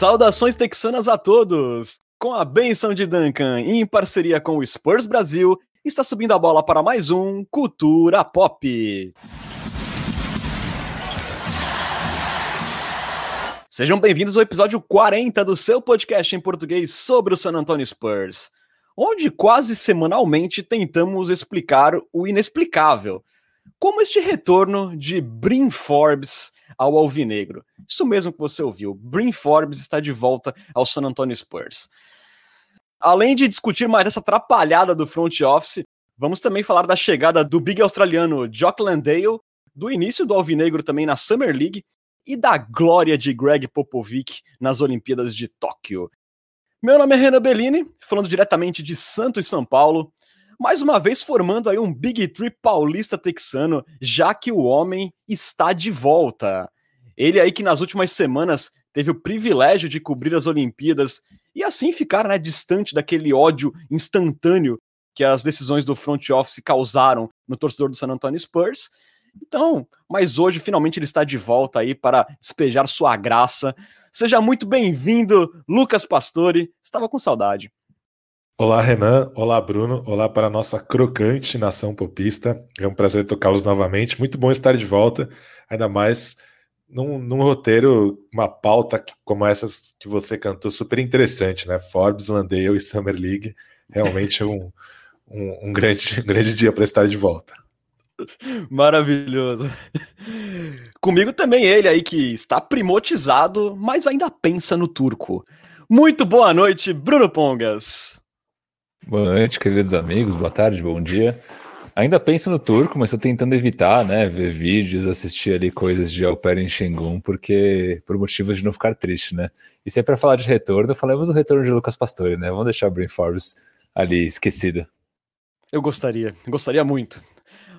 Saudações texanas a todos! Com a benção de Duncan e em parceria com o Spurs Brasil, está subindo a bola para mais um Cultura Pop. Sejam bem-vindos ao episódio 40 do seu podcast em português sobre o San Antonio Spurs, onde quase semanalmente tentamos explicar o inexplicável, como este retorno de Brim Forbes ao Alvinegro. Isso mesmo que você ouviu, Brim Forbes está de volta ao San Antonio Spurs. Além de discutir mais essa atrapalhada do front office, vamos também falar da chegada do big australiano Jock Landale, do início do Alvinegro também na Summer League e da glória de Greg Popovic nas Olimpíadas de Tóquio. Meu nome é Renan Bellini, falando diretamente de Santos, São Paulo, mais uma vez formando aí um Big Tree paulista texano, já que o homem está de volta. Ele aí que nas últimas semanas teve o privilégio de cobrir as Olimpíadas e assim ficar né, distante daquele ódio instantâneo que as decisões do front office causaram no torcedor do San Antonio Spurs. Então, mas hoje finalmente ele está de volta aí para despejar sua graça. Seja muito bem-vindo, Lucas Pastore. Estava com saudade. Olá, Renan. Olá, Bruno. Olá para a nossa crocante nação popista. É um prazer tocá-los novamente. Muito bom estar de volta, ainda mais num, num roteiro, uma pauta como essa que você cantou, super interessante, né? Forbes, Landale e Summer League. Realmente um, um, um grande, um grande dia para estar de volta. Maravilhoso. Comigo também ele aí que está primotizado, mas ainda pensa no turco. Muito boa noite, Bruno Pongas. Boa noite, queridos amigos. Boa tarde, bom dia. Ainda penso no turco, mas estou tentando evitar, né? Ver vídeos, assistir ali coisas de Alper em Xingun, porque por motivos de não ficar triste, né? E se é para falar de retorno, falamos do retorno de Lucas Pastore, né? Vamos deixar o Brain Forbes ali esquecido. Eu gostaria, gostaria muito.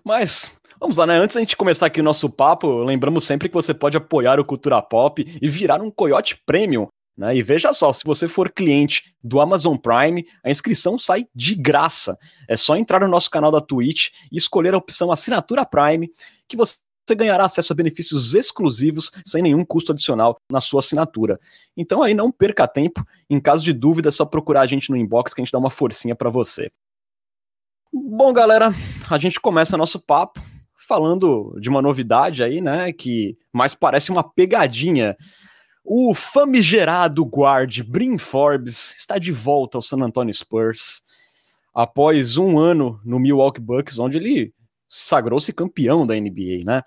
Mas Vamos lá, né? Antes da gente começar aqui o nosso papo, lembramos sempre que você pode apoiar o Cultura Pop e virar um Coyote Premium. Né? E veja só, se você for cliente do Amazon Prime, a inscrição sai de graça. É só entrar no nosso canal da Twitch e escolher a opção Assinatura Prime, que você ganhará acesso a benefícios exclusivos sem nenhum custo adicional na sua assinatura. Então aí não perca tempo, em caso de dúvida é só procurar a gente no inbox que a gente dá uma forcinha para você. Bom, galera, a gente começa nosso papo falando de uma novidade aí, né, que mais parece uma pegadinha. O famigerado guard Brim Forbes está de volta ao San Antonio Spurs após um ano no Milwaukee Bucks, onde ele sagrou-se campeão da NBA, né?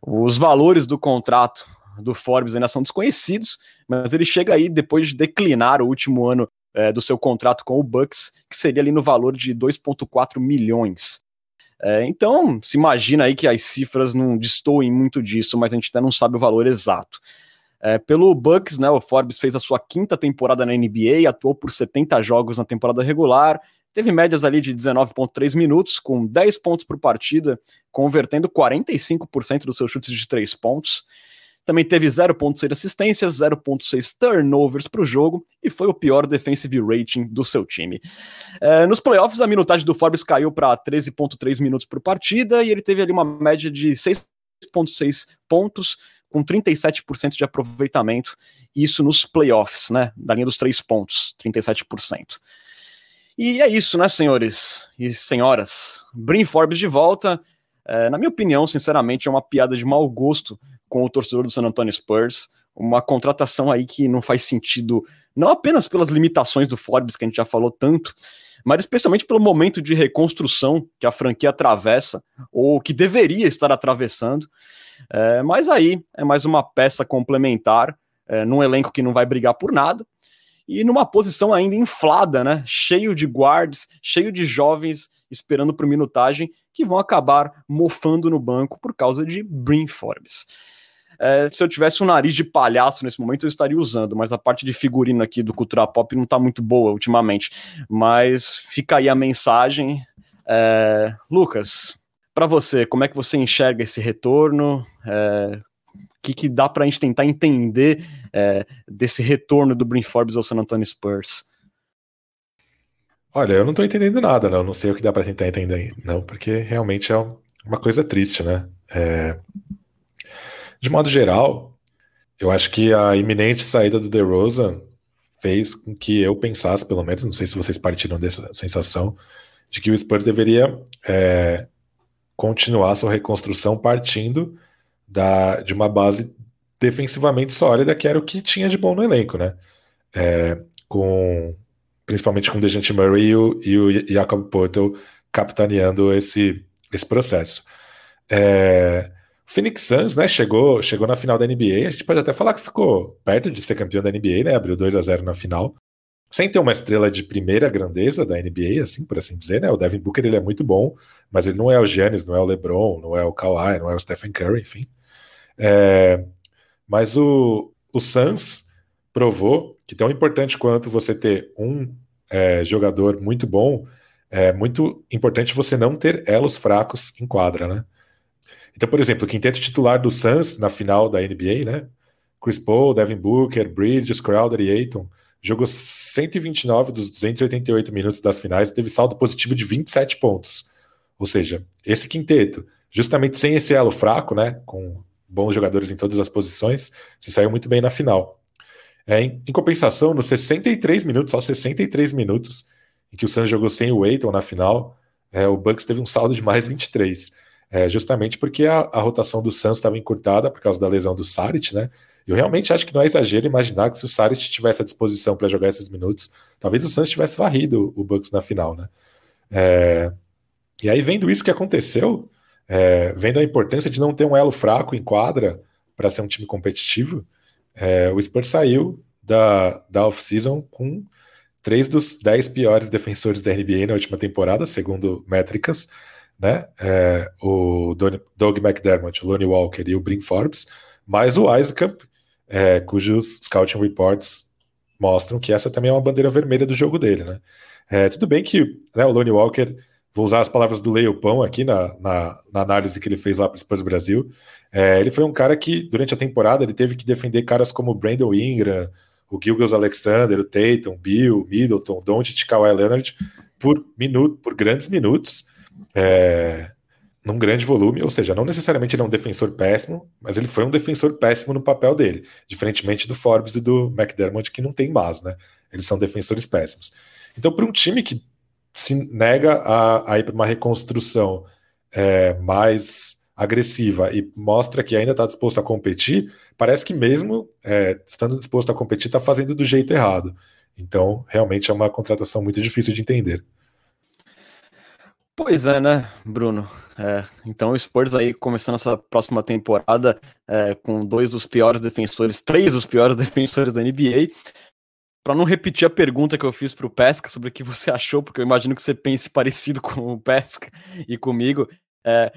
Os valores do contrato do Forbes ainda são desconhecidos, mas ele chega aí depois de declinar o último ano é, do seu contrato com o Bucks, que seria ali no valor de 2,4 milhões. É, então, se imagina aí que as cifras não destoem muito disso, mas a gente ainda não sabe o valor exato. É, pelo Bucks, né, o Forbes fez a sua quinta temporada na NBA, atuou por 70 jogos na temporada regular, teve médias ali de 19,3 minutos, com 10 pontos por partida, convertendo 45% dos seus chutes de 3 pontos. Também teve 0,6 assistências, 0,6 turnovers para o jogo e foi o pior defensive rating do seu time. É, nos playoffs, a minutagem do Forbes caiu para 13,3 minutos por partida e ele teve ali uma média de 6,6 pontos, com 37% de aproveitamento, isso nos playoffs, né? Da linha dos três pontos, 37%. E é isso, né, senhores e senhoras? Brim Forbes de volta. É, na minha opinião, sinceramente, é uma piada de mau gosto com o torcedor do San Antonio Spurs. Uma contratação aí que não faz sentido, não apenas pelas limitações do Forbes, que a gente já falou tanto, mas especialmente pelo momento de reconstrução que a franquia atravessa, ou que deveria estar atravessando. É, mas aí é mais uma peça complementar é, num elenco que não vai brigar por nada e numa posição ainda inflada, né? Cheio de guards, cheio de jovens esperando por minutagem que vão acabar mofando no banco por causa de Brim Forbes. É, se eu tivesse um nariz de palhaço nesse momento, eu estaria usando, mas a parte de figurino aqui do Cultura Pop não tá muito boa ultimamente. Mas fica aí a mensagem. É, Lucas, para você, como é que você enxerga esse retorno? É, o que, que dá para a gente tentar entender é, desse retorno do Brin Forbes ao San Antonio Spurs? Olha, eu não estou entendendo nada, não. Não sei o que dá para tentar entender, não, porque realmente é uma coisa triste, né? É, de modo geral, eu acho que a iminente saída do DeRozan fez com que eu pensasse, pelo menos, não sei se vocês partiram dessa sensação, de que o Spurs deveria é, continuar sua reconstrução partindo da, de uma base defensivamente sólida, que era o que tinha de bom no elenco, né? É, com, principalmente com o Dejante Murray e o, e o Jacob capitaneando esse, esse processo. É, Phoenix Suns, né, chegou, chegou na final da NBA, a gente pode até falar que ficou perto de ser campeão da NBA, né, abriu 2 a 0 na final, sem ter uma estrela de primeira grandeza da NBA, assim, por assim dizer, né, o Devin Booker ele é muito bom, mas ele não é o Giannis, não é o LeBron, não é o Kawhi, não é o Stephen Curry, enfim. É, mas o, o Suns provou que tão importante quanto você ter um é, jogador muito bom, é muito importante você não ter elos fracos em quadra, né? Então, por exemplo, o quinteto titular do Suns na final da NBA, né? Chris Paul, Devin Booker, Bridges, Crowder e Ayton jogou 129 dos 288 minutos das finais e teve saldo positivo de 27 pontos. Ou seja, esse quinteto, justamente sem esse elo fraco, né, com bons jogadores em todas as posições, se saiu muito bem na final. É, em, em, compensação, nos 63 minutos, só 63 minutos, em que o Suns jogou sem o Aiton na final, é, o Bucks teve um saldo de mais 23. É, justamente porque a, a rotação do Suns estava encurtada por causa da lesão do Saric, né? Eu realmente acho que não é exagero imaginar que se o Saric tivesse à disposição para jogar esses minutos, talvez o Suns tivesse varrido o Bucks na final, né? É, e aí, vendo isso que aconteceu, é, vendo a importância de não ter um elo fraco em quadra para ser um time competitivo, é, o Spurs saiu da, da off-season com três dos dez piores defensores da NBA na última temporada, segundo métricas, né? É, o Doug McDermott, o Lonnie Walker e o Brin Forbes, mais o Isaac, é, cujos scouting reports mostram que essa também é uma bandeira vermelha do jogo dele, né? É, tudo bem que né, o Lonnie Walker vou usar as palavras do Leopão aqui na, na, na, análise que ele fez lá para o Spurs Brasil. É, ele foi um cara que, durante a temporada, ele teve que defender caras como o Brandon Ingram, o Gilgos Alexander, o Tatum, Bill, Middleton, Doncic, Kawhi Leonard, por, minuto, por grandes minutos, é, num grande volume, ou seja, não necessariamente ele é um defensor péssimo, mas ele foi um defensor péssimo no papel dele, diferentemente do Forbes e do McDermott, que não tem mais, né? Eles são defensores péssimos. Então, para um time que se nega a, a ir para uma reconstrução é, mais agressiva e mostra que ainda está disposto a competir, parece que mesmo é, estando disposto a competir, está fazendo do jeito errado. Então, realmente é uma contratação muito difícil de entender. Pois é, né, Bruno? É, então o Spurs aí começando essa próxima temporada é, com dois dos piores defensores, três dos piores defensores da NBA, para não repetir a pergunta que eu fiz para o Pesca sobre o que você achou, porque eu imagino que você pense parecido com o Pesca e comigo. É,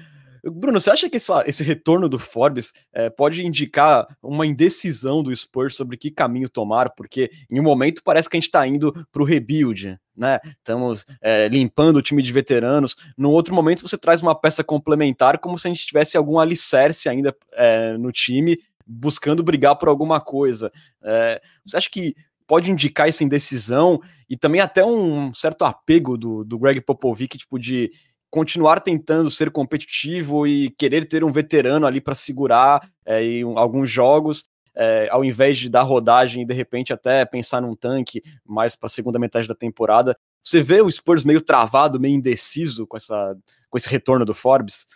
Bruno, você acha que essa, esse retorno do Forbes é, pode indicar uma indecisão do Spurs sobre que caminho tomar? Porque em um momento parece que a gente está indo para o rebuild, né? Estamos é, limpando o time de veteranos. No outro momento você traz uma peça complementar, como se a gente tivesse algum alicerce ainda é, no time, buscando brigar por alguma coisa. É, você acha que pode indicar essa indecisão e também até um certo apego do, do Greg Popovich, tipo, de continuar tentando ser competitivo e querer ter um veterano ali para segurar é, em alguns jogos, é, ao invés de dar rodagem e de repente até pensar num tanque mais para a segunda metade da temporada. Você vê o Spurs meio travado, meio indeciso com, essa, com esse retorno do Forbes?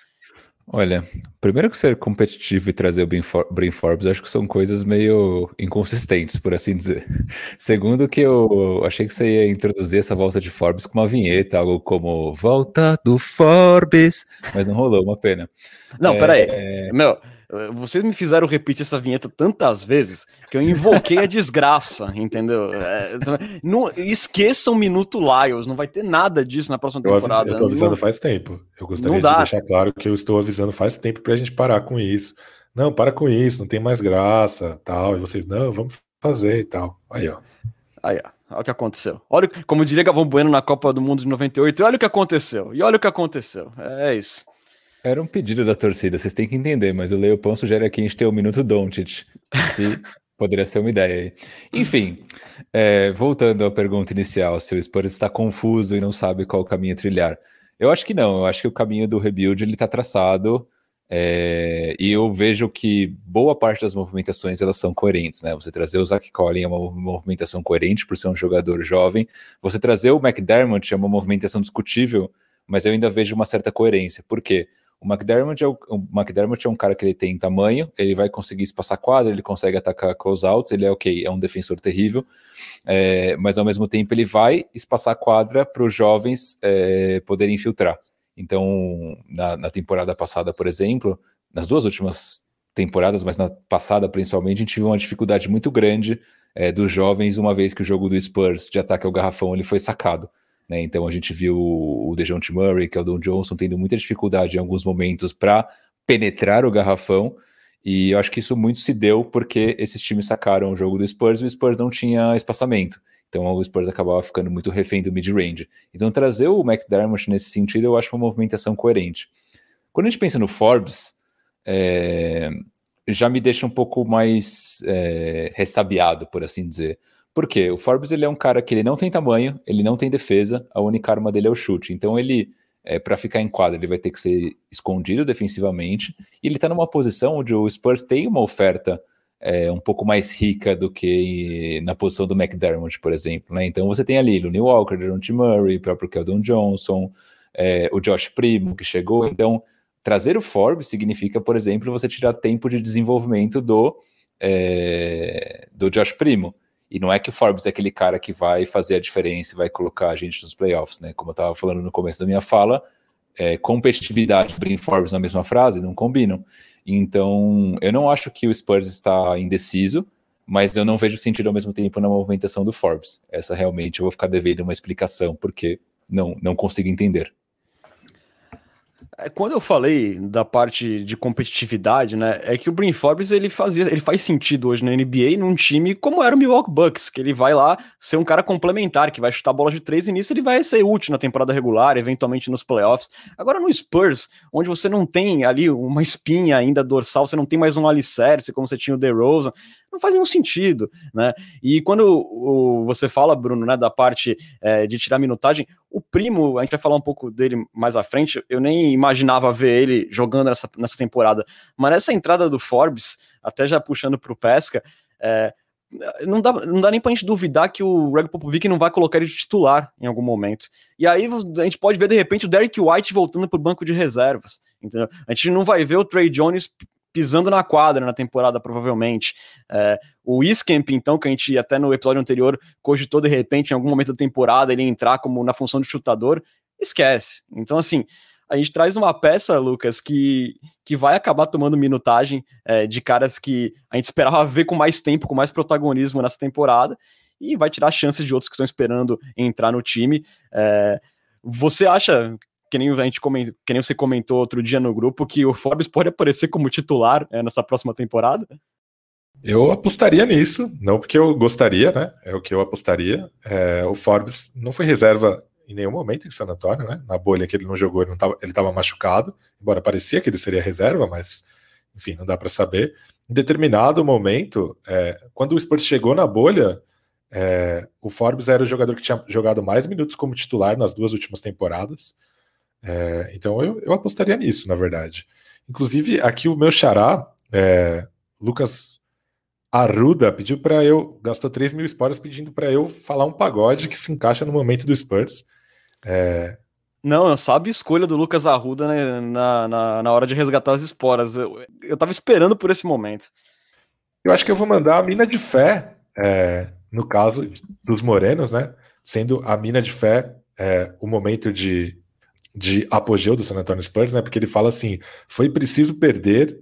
Olha, primeiro que ser competitivo e trazer o Brain Forbes, acho que são coisas meio inconsistentes, por assim dizer. Segundo que eu achei que você ia introduzir essa volta de Forbes com uma vinheta, algo como Volta do Forbes, mas não rolou, uma pena. Não, é... peraí. Meu, vocês me fizeram repetir essa vinheta tantas vezes que eu invoquei a desgraça, entendeu? É, não, esqueçam um Minuto Lyles, não vai ter nada disso na próxima temporada. Eu, tô avisando faz tempo. Eu gostaria de deixar claro que eu estou avisando faz tempo pra gente parar com isso. Não, para com isso, não tem mais graça, tal. E vocês, não, vamos fazer e tal. Aí, ó. Aí, ó. Olha o que aconteceu. Olha, como diria Gavão Bueno na Copa do Mundo de 98, olha o que aconteceu. E olha o que aconteceu. É isso. Era um pedido da torcida, vocês têm que entender, mas o Leopão sugere aqui a gente ter o um minuto Doncic. Se poderia ser uma ideia aí. Enfim, é, voltando à pergunta inicial, se o Spurs está confuso e não sabe qual caminho trilhar. Eu acho que não, eu acho que o caminho do rebuild ele está traçado. É, e eu vejo que boa parte das movimentações elas são coerentes, né? Você trazer o Zach Collin é uma movimentação coerente por ser um jogador jovem. Você trazer o McDermott é uma movimentação discutível, mas eu ainda vejo uma certa coerência. Por quê? O McDermott, é o, o McDermott é um cara que ele tem tamanho, ele vai conseguir espaçar quadra, ele consegue atacar closeouts, ele é ok, é um defensor terrível, é, mas ao mesmo tempo ele vai espaçar quadra para os jovens é, poderem infiltrar. Então, na, na, temporada passada, por exemplo, nas duas últimas temporadas, mas na passada principalmente, a gente viu uma dificuldade muito grande é, dos jovens, uma vez que o jogo do Spurs de ataque ao garrafão ele foi sacado. Né? Então a gente viu o DeJounte Murray, que é o Don Johnson, tendo muita dificuldade em alguns momentos para penetrar o garrafão. E eu acho que isso muito se deu porque esses times sacaram o jogo do Spurs e o Spurs não tinha espaçamento. Então o Spurs acabava ficando muito refém do mid-range. Então trazer o McDermott nesse sentido eu acho uma movimentação coerente. Quando a gente pensa no Forbes, é, já me deixa um pouco mais é, ressabiado, por assim dizer. Por quê? O Forbes ele é um cara que ele não tem tamanho, ele não tem defesa, a única arma dele é o chute. Então ele, é, para ficar em quadra, ele vai ter que ser escondido defensivamente. E ele está numa posição onde o Spurs tem uma oferta é, um pouco mais rica do que na posição do McDermott, por exemplo. Né? Então você tem ali o New Walker, Deontay Murray, o próprio Keldon Johnson, é, o Josh Primo que chegou. Então trazer o Forbes significa, por exemplo, você tirar tempo de desenvolvimento do é, do Josh Primo. E não é que o Forbes é aquele cara que vai fazer a diferença e vai colocar a gente nos playoffs, né? Como eu estava falando no começo da minha fala, é, competitividade e Forbes na mesma frase não combinam. Então, eu não acho que o Spurs está indeciso, mas eu não vejo sentido ao mesmo tempo na movimentação do Forbes. Essa realmente eu vou ficar devendo uma explicação, porque não, não consigo entender. É, quando eu falei da parte de competitividade, né, é que o Brin Forbes ele fazia, ele faz sentido hoje na NBA num time como era o Milwaukee Bucks, que ele vai lá ser um cara complementar, que vai chutar bola de três e nisso ele vai ser útil na temporada regular, eventualmente nos playoffs. Agora no Spurs, onde você não tem ali uma espinha ainda dorsal, você não tem mais um alicerce como você tinha o DeRozan, não faz nenhum sentido, né? E quando o, você fala, Bruno, né, da parte é, de tirar minutagem, o primo, a gente vai falar um pouco dele mais à frente, eu nem imaginava ver ele jogando nessa, nessa temporada, mas essa entrada do Forbes, até já puxando para o Pesca, é, não dá, não dá nem pra gente duvidar que o Greg Popovich não vai colocar ele de titular em algum momento. E aí a gente pode ver, de repente, o Derek White voltando pro banco de reservas. Entendeu? A gente não vai ver o Trey Jones pisando na quadra na temporada, provavelmente. É, o Iskemp, então, que a gente até no episódio anterior cogitou de repente, em algum momento da temporada, ele entrar como na função de chutador, esquece. Então, assim, a gente traz uma peça, Lucas, que, que vai acabar tomando minutagem é, de caras que a gente esperava ver com mais tempo, com mais protagonismo nessa temporada, e vai tirar chances de outros que estão esperando entrar no time. É, você acha que nem a gente comentou, que nem você comentou outro dia no grupo, que o Forbes pode aparecer como titular é, nessa próxima temporada? Eu apostaria nisso, não porque eu gostaria, né? É o que eu apostaria. É, o Forbes não foi reserva em nenhum momento em San Antonio, né? Na bolha que ele não jogou, ele estava machucado, embora parecia que ele seria reserva, mas enfim, não dá para saber. Em determinado momento, é, quando o Spurs chegou na bolha, é, o Forbes era o jogador que tinha jogado mais minutos como titular nas duas últimas temporadas. É, então eu, eu, apostaria nisso, na verdade. Inclusive, aqui o meu xará, é, Lucas Arruda, pediu para eu, gastou 3 mil spoilers pedindo para eu falar um pagode que se encaixa no momento do Spurs. É... Não, sabe a escolha do Lucas Arruda né, na, na, na, hora de resgatar as esporas. Eu, eu tava esperando por esse momento. Eu acho que eu vou mandar a mina de fé, é, no caso dos morenos, né? Sendo a mina de fé é, o momento de de apogeu do San Antonio Spurs, né? Porque ele fala assim: foi preciso perder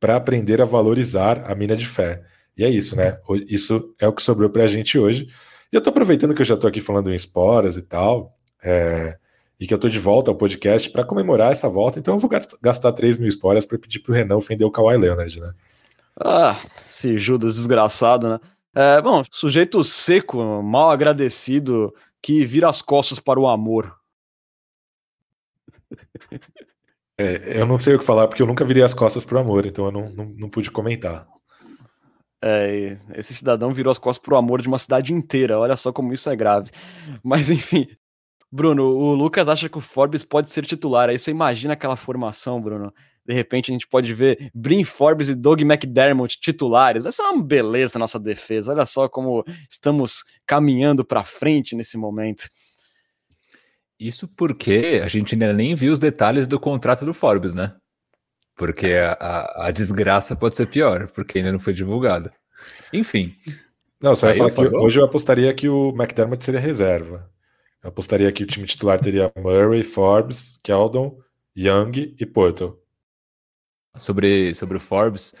para aprender a valorizar a mina de fé. E é isso, né? Isso é o que sobrou para a gente hoje. E eu tô aproveitando que eu já tô aqui falando em esporas e tal, é, e que eu tô de volta ao podcast para comemorar essa volta, então eu vou gastar 3 mil esporas para pedir pro Renan ofender o Kawhi Leonard, né? Ah, esse Judas desgraçado, né? É, bom, sujeito seco, mal agradecido, que vira as costas para o amor. É, eu não sei o que falar porque eu nunca virei as costas pro amor, então eu não, não, não pude comentar. É, esse cidadão virou as costas pro amor de uma cidade inteira. Olha só como isso é grave. Mas enfim, Bruno, o Lucas acha que o Forbes pode ser titular. Aí você imagina aquela formação, Bruno. de repente a gente pode ver Brin Forbes e Doug McDermott titulares. Vai ser uma beleza nossa defesa. Olha só como estamos caminhando para frente nesse momento. Isso porque a gente ainda nem viu os detalhes do contrato do Forbes, né? Porque a, a, a desgraça pode ser pior, porque ainda não foi divulgado. Enfim. Não, só ia falar que hoje eu apostaria que o McDermott seria reserva. Eu apostaria que o time titular teria Murray, Forbes, Keldon, Young e Porto sobre, sobre o Forbes.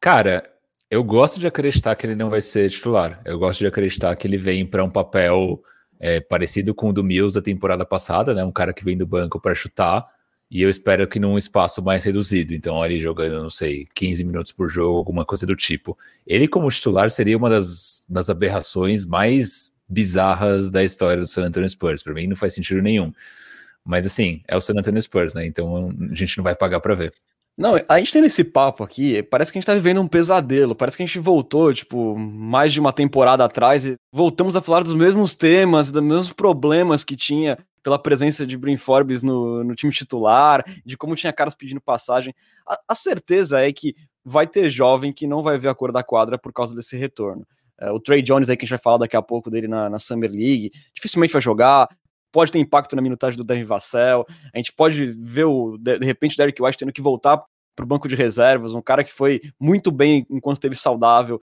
Cara, eu gosto de acreditar que ele não vai ser titular. Eu gosto de acreditar que ele vem para um papel é, parecido com o do Mills da temporada passada, né? Um cara que vem do banco para chutar. E eu espero que num espaço mais reduzido. Então, ali jogando, não sei, 15 minutos por jogo, alguma coisa do tipo. Ele, como titular, seria uma das, das aberrações mais bizarras da história do San Antonio Spurs. Para mim, não faz sentido nenhum. Mas, assim, é o San Antonio Spurs, né? Então, a gente não vai pagar para ver. Não, a gente tem esse papo aqui, parece que a gente tá vivendo um pesadelo, parece que a gente voltou, tipo, mais de uma temporada atrás e voltamos a falar dos mesmos temas, dos mesmos problemas que tinha pela presença de Brin Forbes no, no time titular, de como tinha caras pedindo passagem. A, a, certeza é que vai ter jovem que não vai ver a cor da quadra por causa desse retorno. É, o Trey Jones aí, que a gente vai falar daqui a pouco dele na, na Summer League, dificilmente vai jogar pode ter impacto na minutagem do Devin Vassell. A gente pode ver o de, de repente o Derek White tendo que voltar para o banco de reservas, um cara que foi muito bem enquanto esteve saudável,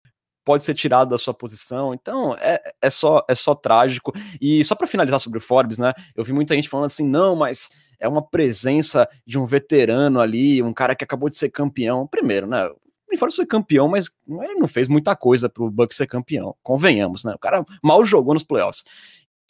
pode ser tirado da sua posição. Então, é, é só é só trágico. E só para finalizar sobre o Forbes, né? Eu vi muita gente falando assim: "Não, mas é uma presença de um veterano ali, um cara que acabou de ser campeão". Primeiro, né? Forbes foi campeão, mas ele não fez muita coisa para o Bucks ser campeão. Convenhamos, né? O cara mal jogou nos playoffs.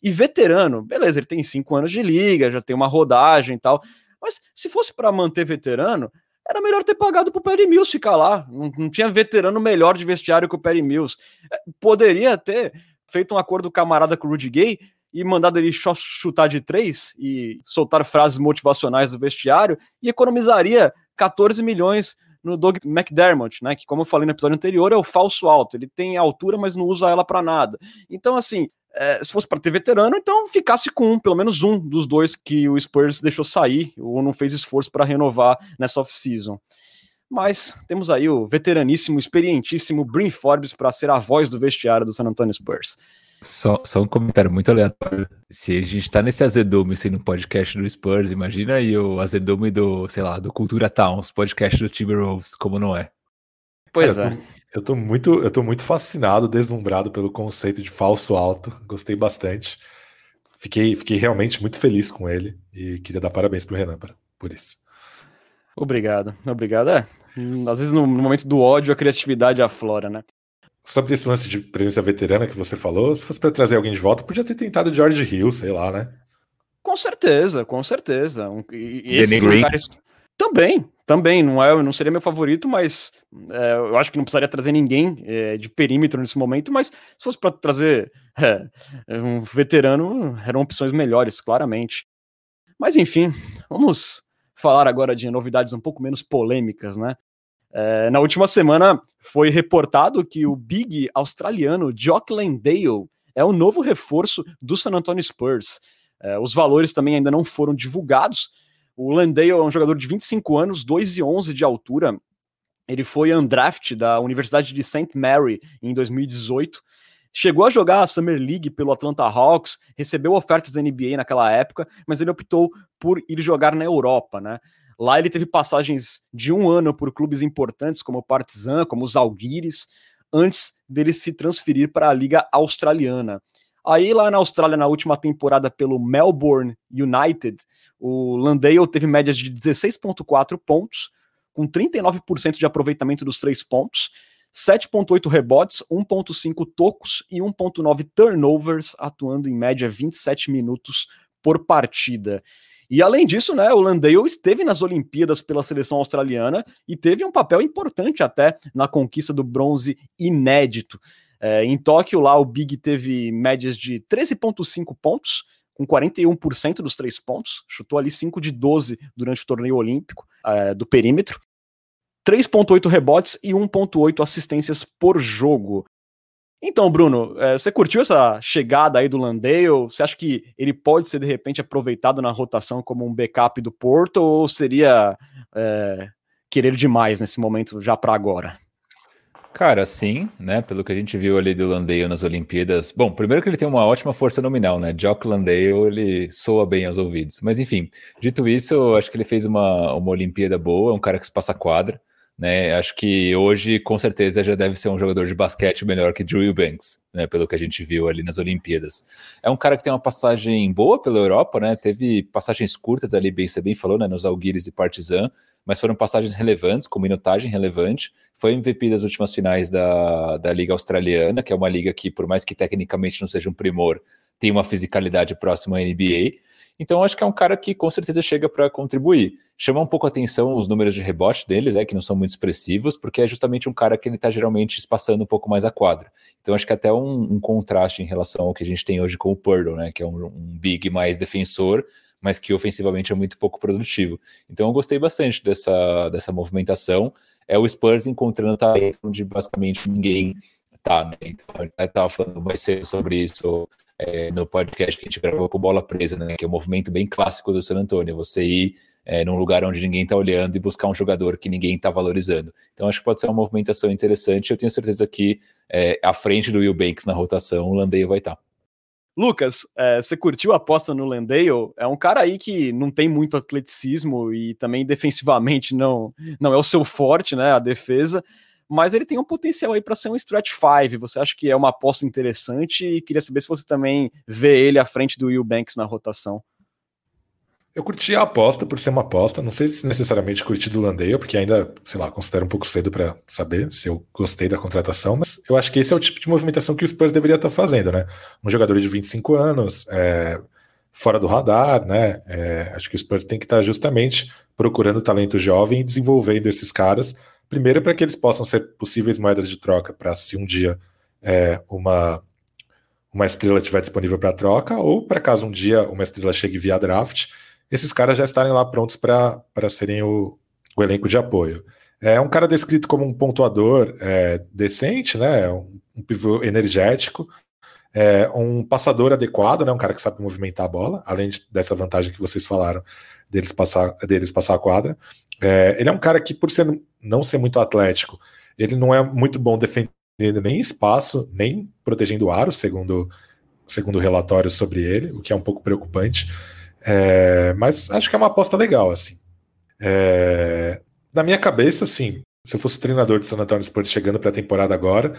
E veterano, beleza, ele tem cinco anos de liga, já tem uma rodagem e tal. Mas se fosse para manter veterano, era melhor ter pagado pro Perry Mills ficar lá. Não, não, tinha veterano melhor de vestiário que o Perry Mills. É, poderia ter feito um acordo camarada com o Rudy Gay e mandado ele chutar de três e soltar frases motivacionais do vestiário e economizaria 14 milhões no Doug McDermott, né? Que, como eu falei no episódio anterior, é o falso alto. Ele tem altura, mas não usa ela para nada. Então, assim, é, se fosse para ter veterano, então ficasse com um, pelo menos um dos dois que o Spurs deixou sair ou não fez esforço para renovar nessa off-season. Mas temos aí o veteraníssimo, experientíssimo Brin Forbes para ser a voz do vestiário do San Antonio Spurs. Só, só um comentário muito aleatório. Se a gente tá nesse azedume sendo um podcast do Spurs, imagina aí o azedume do, sei lá, do Cultura Towns, podcast do Timberwolves, como não é. Pois Cara, é. Eu tô muito, eu tô muito fascinado, deslumbrado pelo conceito de falso alto. Gostei bastante. Fiquei, fiquei realmente muito feliz com ele e queria dar parabéns pro Renan por isso. Obrigado, obrigado. É, às vezes no, no momento do ódio a criatividade aflora, né? Sobre esse lance de presença veterana que você falou, se fosse para trazer alguém de volta, podia ter tentado George Hill, sei lá, né? Com certeza, com certeza. E, e esses lugares... Também, também, não é, não seria meu favorito, mas é, eu acho que não precisaria trazer ninguém é, de perímetro nesse momento, mas se fosse para trazer é, um veterano, eram opções melhores, claramente. Mas enfim, vamos falar agora de novidades um pouco menos polêmicas, né? É, na última semana foi reportado que o big australiano Jock Landale é o novo reforço do San Antonio Spurs. É, os valores também ainda não foram divulgados, o Landale é um jogador de 25 anos, 2,11 de altura. Ele foi undraft da Universidade de St. Mary em 2018. Chegou a jogar a Summer League pelo Atlanta Hawks, recebeu ofertas da NBA naquela época, mas ele optou por ir jogar na Europa, né? Lá ele teve passagens de um ano por clubes importantes como o Partizan, como os Alguires, antes dele se transferir para a Liga Australiana. Aí lá na Austrália, na última temporada pelo Melbourne United, o Landale teve médias de 16,4 pontos, com 39% de aproveitamento dos três pontos, 7,8 rebotes, 1,5 tocos e 1,9 turnovers, atuando em média 27 minutos por partida. E além disso, né, o Landale esteve nas Olimpíadas pela seleção australiana e teve um papel importante até na conquista do bronze inédito. É, em Tóquio, lá o Big teve médias de 13,5 pontos, com 41% dos três pontos, chutou ali 5 de 12 durante o torneio olímpico é, do perímetro, 3,8 rebotes e 1,8 assistências por jogo. Então, Bruno, é, você curtiu essa chegada aí do Landale? Você acha que ele pode ser de repente aproveitado na rotação como um backup do Porto ou seria é, querer demais nesse momento já para agora? Cara, sim, né? Pelo que a gente viu ali do Landale nas Olimpíadas. Bom, primeiro que ele tem uma ótima força nominal, né? Jock Landale, ele soa bem aos ouvidos. Mas enfim, dito isso, acho que ele fez uma, uma Olimpíada boa, é um cara que se passa quadra, né? Acho que hoje, com certeza, já deve ser um jogador de basquete melhor que Drew Eubanks, né? Pelo que a gente viu ali nas Olimpíadas. É um cara que tem uma passagem boa pela Europa, né? Teve passagens curtas ali, bem, você bem falou, né? Nos Alguires e Partizan mas foram passagens relevantes, com minutagem relevante. Foi MVP das últimas finais da, da Liga Australiana, que é uma liga que, por mais que tecnicamente não seja um primor, tem uma fisicalidade próxima à NBA. Então, acho que é um cara que com certeza chega para contribuir. Chama um pouco a atenção os números de rebote dele, né, que não são muito expressivos, porque é justamente um cara que ele está geralmente espaçando um pouco mais a quadra. Então, acho que até um, um, contraste em relação ao que a gente tem hoje com o Purdle, né, que é um, um big mais defensor, mas que ofensivamente é muito pouco produtivo. Então eu gostei bastante dessa, dessa movimentação. É o Spurs encontrando talento onde basicamente ninguém tá, né? Então, eu estava falando mais cedo sobre isso é, no podcast que a gente gravou com bola presa, né? Que é um movimento bem clássico do San Antonio. Você ir é, num lugar onde ninguém está olhando e buscar um jogador que ninguém está valorizando. Então acho que pode ser uma movimentação interessante. Eu tenho certeza que é, à frente do Will Banks na rotação, o Landeio vai estar. Tá. Lucas, é, você curtiu a aposta no Landale? É um cara aí que não tem muito atleticismo e também defensivamente não, não é o seu forte, né? A defesa, mas ele tem um potencial aí para ser um stretch five. Você acha que é uma aposta interessante? E queria saber se você também vê ele à frente do Will Banks na rotação. Eu curti a aposta por ser uma aposta. Não sei se necessariamente curti do Landale, porque ainda, sei lá, considero um pouco cedo para saber se eu gostei da contratação, mas eu acho que esse é o tipo de movimentação que o Spurs deveria estar tá fazendo, né? Um jogador de 25 anos, é, fora do radar, né? É, acho que o Spurs tem que estar tá justamente procurando talento jovem e desenvolvendo esses caras, primeiro para que eles possam ser possíveis moedas de troca, para se um dia é, uma uma estrela estiver disponível para troca, ou para caso um dia uma estrela chegue via draft, esses caras já estarem lá prontos para serem o, o, elenco de apoio. É um cara descrito como um pontuador é, decente, né? Um, um pivô energético, é, um passador adequado, né? Um cara que sabe movimentar a bola, além de, dessa vantagem que vocês falaram deles passar, deles passar a quadra. É, ele é um cara que, por ser, não ser muito atlético, ele não é muito bom defendendo nem espaço, nem protegendo o aro, segundo, segundo relatórios sobre ele, o que é um pouco preocupante. É, mas acho que é uma aposta legal, assim. É, na minha cabeça, assim, se eu fosse treinador de San Antonio Spurs chegando para a temporada agora,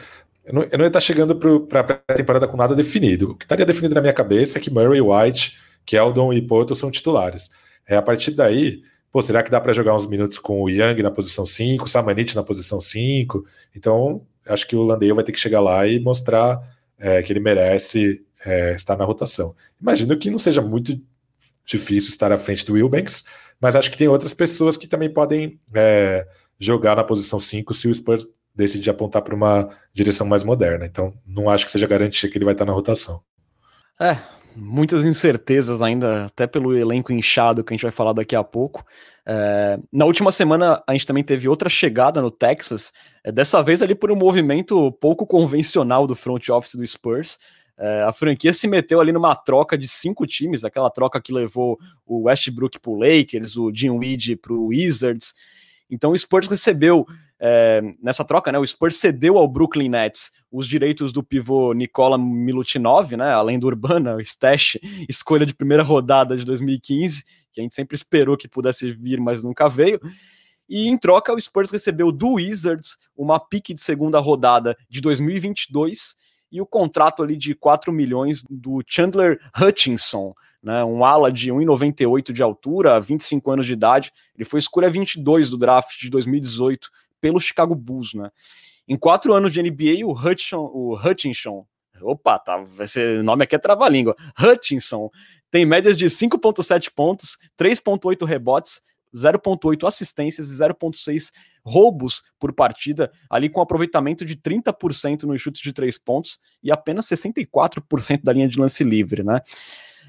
eu não, eu não ia estar tá chegando para a temporada com nada definido. O que estaria definido na minha cabeça é que Murray, White, Keldon e Poto são titulares. É, a partir daí, pô, será que dá para jogar uns minutos com o Young na posição 5, Samanit na posição 5? Então, acho que o Landale vai ter que chegar lá e mostrar é, que ele merece é, estar na rotação. Imagino que não seja muito difícil estar à frente do Wilbanks, mas acho que tem outras pessoas que também podem é, jogar na posição 5 se o Spurs decidir apontar para uma direção mais moderna. Então, não acho que seja garantia que ele vai estar na rotação. É, muitas incertezas ainda, até pelo elenco inchado que a gente vai falar daqui a pouco. É, na última semana, a gente também teve outra chegada no Texas, é, dessa vez ali por um movimento pouco convencional do front office do Spurs. É, a franquia se meteu ali numa troca de cinco times, aquela troca que levou o Westbrook para o Lakers, o Dinwiddie para o Wizards. Então o Spurs recebeu é, nessa troca, né? O Spurs cedeu ao Brooklyn Nets os direitos do pivô Nikola Milutinov, né? Além do Urbana, o Stash, escolha de primeira rodada de 2015, que a gente sempre esperou que pudesse vir, mas nunca veio. E em troca, o Spurs recebeu do Wizards uma pique de segunda rodada de 2022 e o contrato ali de 4 milhões do Chandler Hutchinson, né, um ala de 1,98 de altura, 25 anos de idade. Ele foi escolha 22 do draft de 2018 pelo Chicago Bulls. Né. Em quatro anos de NBA, o Hutchinson, o Hutchinson opa, tá, esse nome aqui é trava-língua, Hutchinson, tem médias de 5,7 pontos, 3,8 rebotes, 0,8 assistências e 0,6 roubos por partida, ali com aproveitamento de 30% nos chutes de três pontos e apenas 64% da linha de lance livre, né?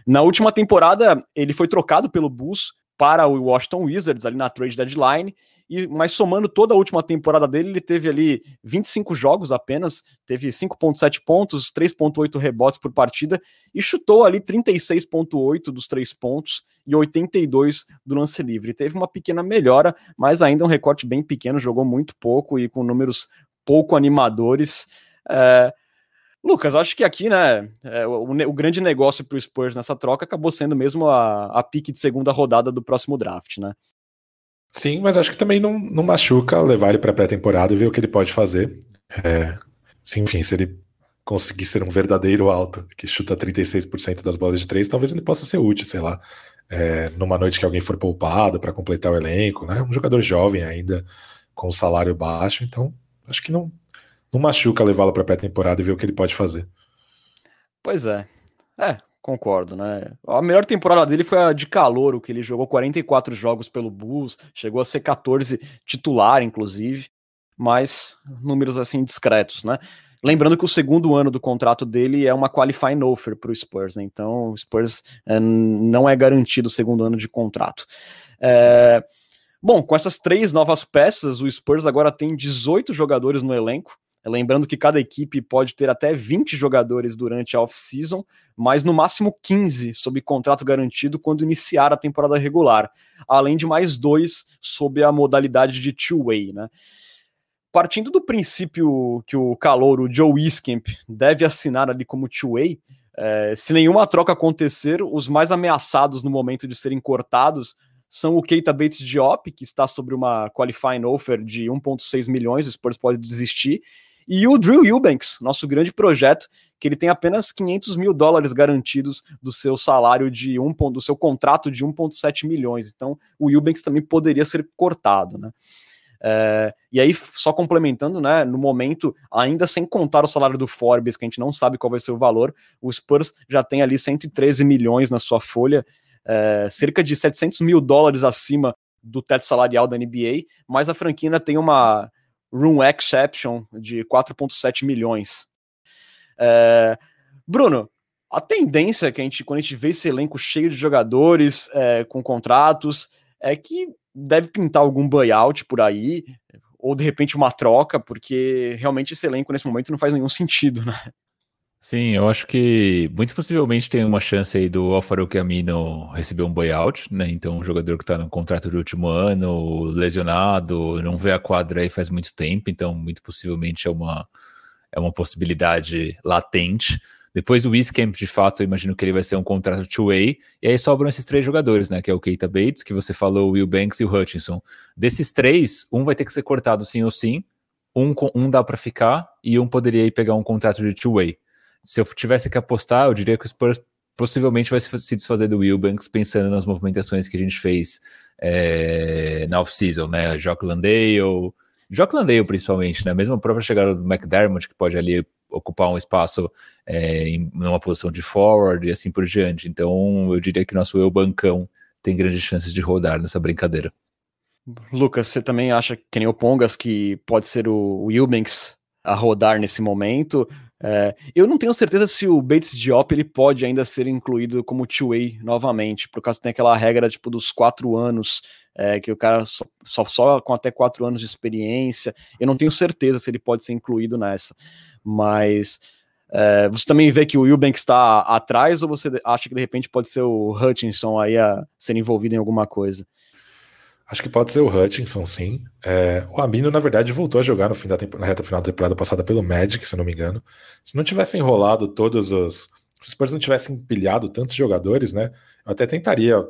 Na última temporada, ele foi trocado pelo Bulls para o Washington Wizards ali na trade deadline. E, mas somando toda a última temporada dele, ele teve ali 25 jogos apenas, teve 5.7 pontos, 3.8 rebotes por partida e chutou ali 36.8 dos três pontos e 82 do lance livre. Teve uma pequena melhora, mas ainda um recorte bem pequeno, jogou muito pouco e com números pouco animadores. É, Lucas, acho que aqui, né, é, o, o, grande negócio para o Spurs nessa troca acabou sendo mesmo a, a pique de segunda rodada do próximo draft, né? Sim, mas acho que também não, não machuca levar ele para pré-temporada e ver o que ele pode fazer. É, enfim, se ele conseguir ser um verdadeiro alto, que chuta 36% das bolas de três, talvez ele possa ser útil, sei lá, é, numa noite que alguém for poupado para completar o elenco, né? Um jogador jovem ainda, com um salário baixo, então acho que não, não machuca levá-lo para pré-temporada e ver o que ele pode fazer. Pois é. É, concordo, né? A melhor temporada dele foi a de calor, o que ele jogou 44 jogos pelo Bulls, chegou a ser 14 titular, inclusive, mas números assim discretos, né? Lembrando que o segundo ano do contrato dele é uma qualifying offer para o Spurs, né? então o Spurs é, não é garantido o segundo ano de contrato. É... Bom, com essas três novas peças, o Spurs agora tem 18 jogadores no elenco, Lembrando que cada equipe pode ter até 20 jogadores durante a off-season, mas no máximo 15 sob contrato garantido quando iniciar a temporada regular, além de mais dois sob a modalidade de two-way. Né? Partindo do princípio que o calouro Joe Iskemp deve assinar ali como two-way, é, se nenhuma troca acontecer, os mais ameaçados no momento de serem cortados são o Keita Bates Diop, que está sobre uma qualifying offer de 1,6 milhões, o Spurs pode desistir, e o Drew Eubanks, nosso grande projeto, que ele tem apenas 500 mil dólares garantidos do seu salário de um do seu contrato de 1,7 milhões. Então, o Eubanks também poderia ser cortado, né? É, e aí, só complementando, né? No momento, ainda sem contar o salário do Forbes, que a gente não sabe qual vai ser o valor, o Spurs já tem ali 113 milhões na sua folha, é, cerca de 700 mil dólares acima do teto salarial da NBA, mas a franquia tem uma room exception de 4,7 milhões. É, Bruno, a tendência que a gente, quando a gente vê esse elenco cheio de jogadores é, com contratos, é que deve pintar algum buyout por aí, ou de repente uma troca, porque realmente esse elenco nesse momento não faz nenhum sentido, né? Sim, eu acho que muito possivelmente tem uma chance aí do Alfaruque Amino receber um buyout, né? Então, um jogador que está no contrato de último ano, lesionado, não vê a quadra aí faz muito tempo, então muito possivelmente é uma, é uma possibilidade latente. Depois o Wiskamp, de fato, eu imagino que ele vai ser um contrato two-way, e aí sobram esses três jogadores, né? Que é o Keita Bates, que você falou, o Will Banks e o Hutchinson. Desses três, um vai ter que ser cortado sim ou sim, um, um dá para ficar, e um poderia ir pegar um contrato de two-way se eu tivesse que apostar, eu diria que o Spurs possivelmente vai se desfazer do Wilbanks pensando nas movimentações que a gente fez é, na off-season, né? Jock Landale, Jock Landale principalmente, né? Mesmo a própria chegada do McDermott, que pode ali ocupar um espaço é, em uma posição de forward e assim por diante. Então, eu diria que nosso eu bancão tem grandes chances de rodar nessa brincadeira. Lucas, você também acha que nem o Pongas que pode ser o Wilbanks a rodar nesse momento? É, eu não tenho certeza se o Bates Diop ele pode ainda ser incluído como two-way novamente, por causa que tem aquela regra tipo dos quatro anos, é, que o cara só, só, só, com até quatro anos de experiência. Eu não tenho certeza se ele pode ser incluído nessa, mas é, você também vê que o Eubank está atrás ou você acha que de repente pode ser o Hutchinson aí a ser envolvido em alguma coisa? Acho que pode ser o Hutchinson, sim. É, o Amino, na verdade, voltou a jogar no fim da na reta final da temporada passada pelo Magic, se não me engano. Se não tivesse enrolado todos os. Se os Spurs não tivessem empilhado tantos jogadores, né? Eu até tentaria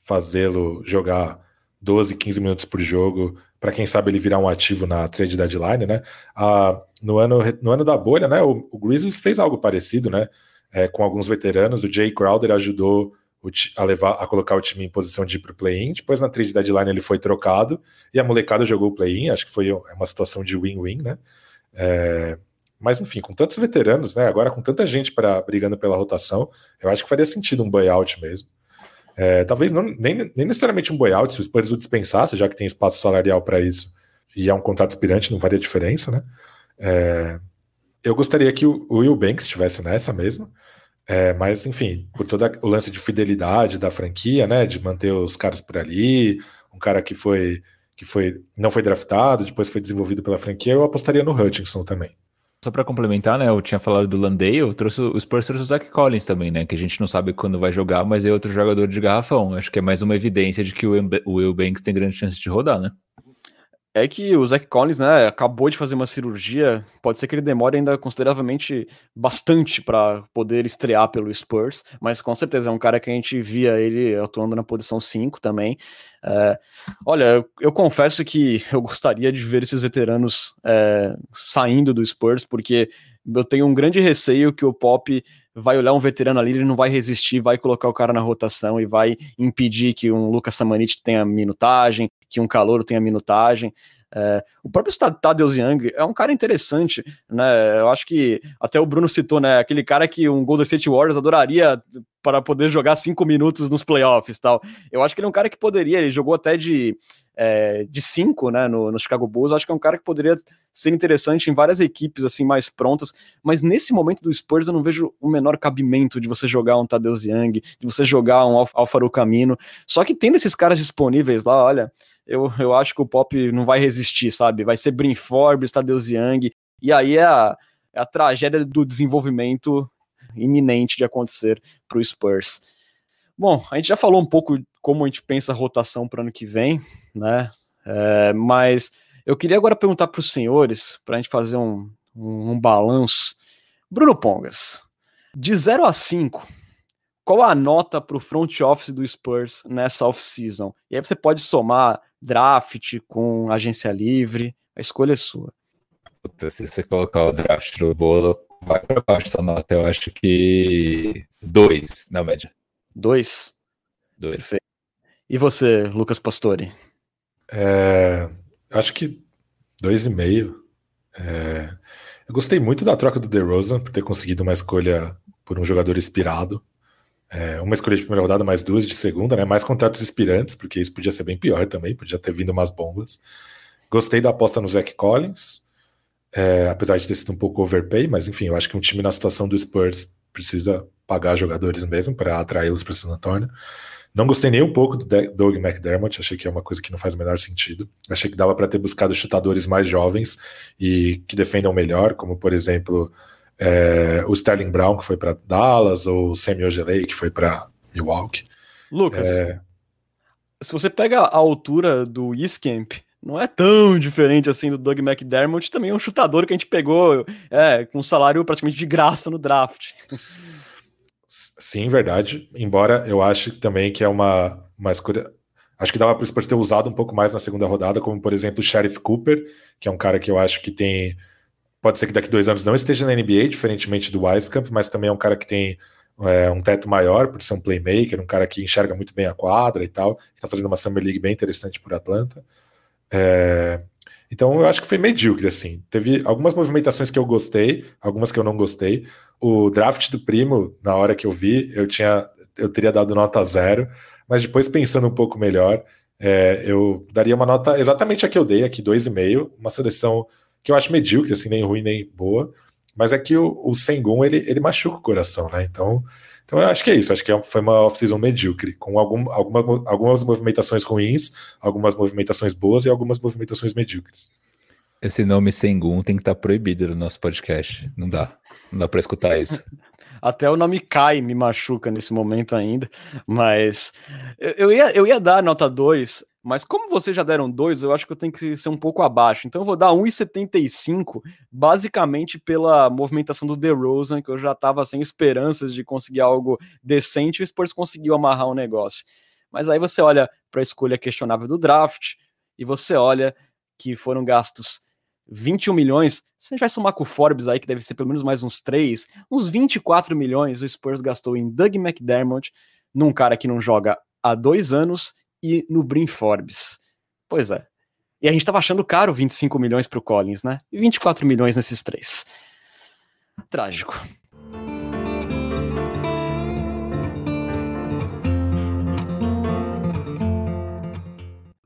fazê-lo jogar 12, 15 minutos por jogo, para quem sabe ele virar um ativo na trade deadline, né? Ah, no, ano, no ano da bolha, né? O, o Grizzlies fez algo parecido, né? É, com alguns veteranos. O Jay Crowder ajudou a levar a colocar o time em posição de ir para o play-in. Depois na trade deadline ele foi trocado e a molecada jogou o play-in. Acho que foi é uma situação de win-win, né? É, mas enfim, com tantos veteranos, né? Agora com tanta gente para brigando pela rotação, eu acho que faria sentido um buyout mesmo. É, talvez não, nem, nem necessariamente um buyout, se o Spurs o dispensasse, já que tem espaço salarial para isso e é um contrato aspirante, não faria diferença, né? É, eu gostaria que o Will Banks estivesse nessa mesmo. É, mas, enfim, por todo o lance de fidelidade da franquia, né? De manter os caras por ali, um cara que foi que foi não foi draftado, depois foi desenvolvido pela franquia, eu apostaria no Hutchinson também. Só para complementar, né? Eu tinha falado do Landale, eu trouxe o Spurs trouxe o Zach Collins também, né? Que a gente não sabe quando vai jogar, mas é outro jogador de garrafão. Acho que é mais uma evidência de que o Will Banks tem grande chance de rodar, né? É que o Zach Collins, né, acabou de fazer uma cirurgia, pode ser que ele demore ainda consideravelmente bastante para poder estrear pelo Spurs, mas com certeza é um cara que a gente via ele atuando na posição 5 também. É, olha, eu, eu, confesso que eu gostaria de ver esses veteranos é, saindo do Spurs, porque eu tenho um grande receio que o Pop vai olhar um veterano ali, ele não vai resistir, vai colocar o cara na rotação e vai impedir que um Lucas Samanit tenha minutagem, que um Calouro tenha minutagem. É, o próprio Tadeusz Young é um cara interessante, né? Eu acho que até o Bruno citou, né? Aquele cara que um Golden State Warriors adoraria para poder jogar cinco minutos nos playoffs tal. Eu acho que ele é um cara que poderia, ele jogou até de é, de cinco, né, no, no Chicago Bulls, acho que é um cara que poderia ser interessante em várias equipes assim mais prontas, mas nesse momento do Spurs eu não vejo o menor cabimento de você jogar um Tadeusz Young, de você jogar um Alfaro Camino, só que tendo esses caras disponíveis lá, olha, eu, eu acho que o Pop não vai resistir, sabe, vai ser Brin Forbes, Tadeusz Young, e aí é a, é a tragédia do desenvolvimento iminente de acontecer para o Spurs. Bom, a gente já falou um pouco como a gente pensa a rotação para o ano que vem, né? É, mas eu queria agora perguntar para os senhores, para a gente fazer um, um, um balanço. Bruno Pongas, de 0 a 5, qual a nota para o front office do Spurs nessa off-season? E aí você pode somar draft com agência livre, a escolha é sua. Puta, se você colocar o draft no bolo, vai para baixo essa nota. Eu acho que dois na média. Dois? Dois. Perfeito. E você, Lucas Pastore? É, acho que dois e meio. É, eu gostei muito da troca do DeRozan por ter conseguido uma escolha por um jogador inspirado. É, uma escolha de primeira rodada, mais duas de segunda, né? Mais contratos inspirantes, porque isso podia ser bem pior também, podia ter vindo umas bombas. Gostei da aposta no Zach Collins, é, apesar de ter sido um pouco overpay, mas enfim, eu acho que um time na situação do Spurs precisa pagar jogadores mesmo para atraí-los para San Antonio. Não gostei nem um pouco do Doug McDermott, achei que é uma coisa que não faz o menor sentido. Achei que dava para ter buscado chutadores mais jovens e que defendam melhor, como por exemplo é, o Sterling Brown, que foi para Dallas, ou o Samuel Gelei, que foi para Milwaukee. Lucas, é... se você pega a altura do Iskemp, não é tão diferente assim do Doug McDermott, também é um chutador que a gente pegou é, com um salário praticamente de graça no draft. Sim, verdade. Embora eu ache também que é uma, uma escolha. Acho que dava para o Spurs ter usado um pouco mais na segunda rodada, como por exemplo o Sheriff Cooper, que é um cara que eu acho que tem. Pode ser que daqui dois anos não esteja na NBA, diferentemente do Wisekamp, mas também é um cara que tem é, um teto maior por ser um playmaker, um cara que enxerga muito bem a quadra e tal, está fazendo uma Summer League bem interessante por Atlanta. É, então eu acho que foi medíocre, assim. Teve algumas movimentações que eu gostei, algumas que eu não gostei. O draft do primo, na hora que eu vi, eu tinha, eu teria dado nota zero, mas depois pensando um pouco melhor, é, eu daria uma nota exatamente a que eu dei, aqui 2,5, uma seleção que eu acho medíocre, assim, nem ruim nem boa. Mas é que o, o Sengun, ele, ele machuca o coração, né? Então, então eu acho que é isso. Acho que é foi uma off-season medíocre, com algum, alguma, algumas movimentações ruins, algumas movimentações boas e algumas movimentações medíocres. Esse nome Sengun tem que estar tá proibido no nosso podcast. Não dá. Não dá para escutar isso. Até o nome Kai me machuca nesse momento ainda. Mas eu, eu ia, eu ia dar nota 2 mas como vocês já deram dois, eu acho que eu tenho que ser um pouco abaixo. Então eu vou dar 1,75, basicamente pela movimentação do DeRozan, que eu já estava sem esperanças de conseguir algo decente e o Spurs conseguiu amarrar o um negócio. Mas aí você olha para a escolha questionável do draft e você olha que foram gastos 21 milhões. Você vai somar com o Forbes aí, que deve ser pelo menos mais uns 3, uns 24 milhões o Spurs gastou em Doug McDermott, num cara que não joga há dois anos e no Brin Forbes. Pois é. E a gente tava achando caro 25 milhões pro Collins, né? E 24 milhões nesses três. Trágico.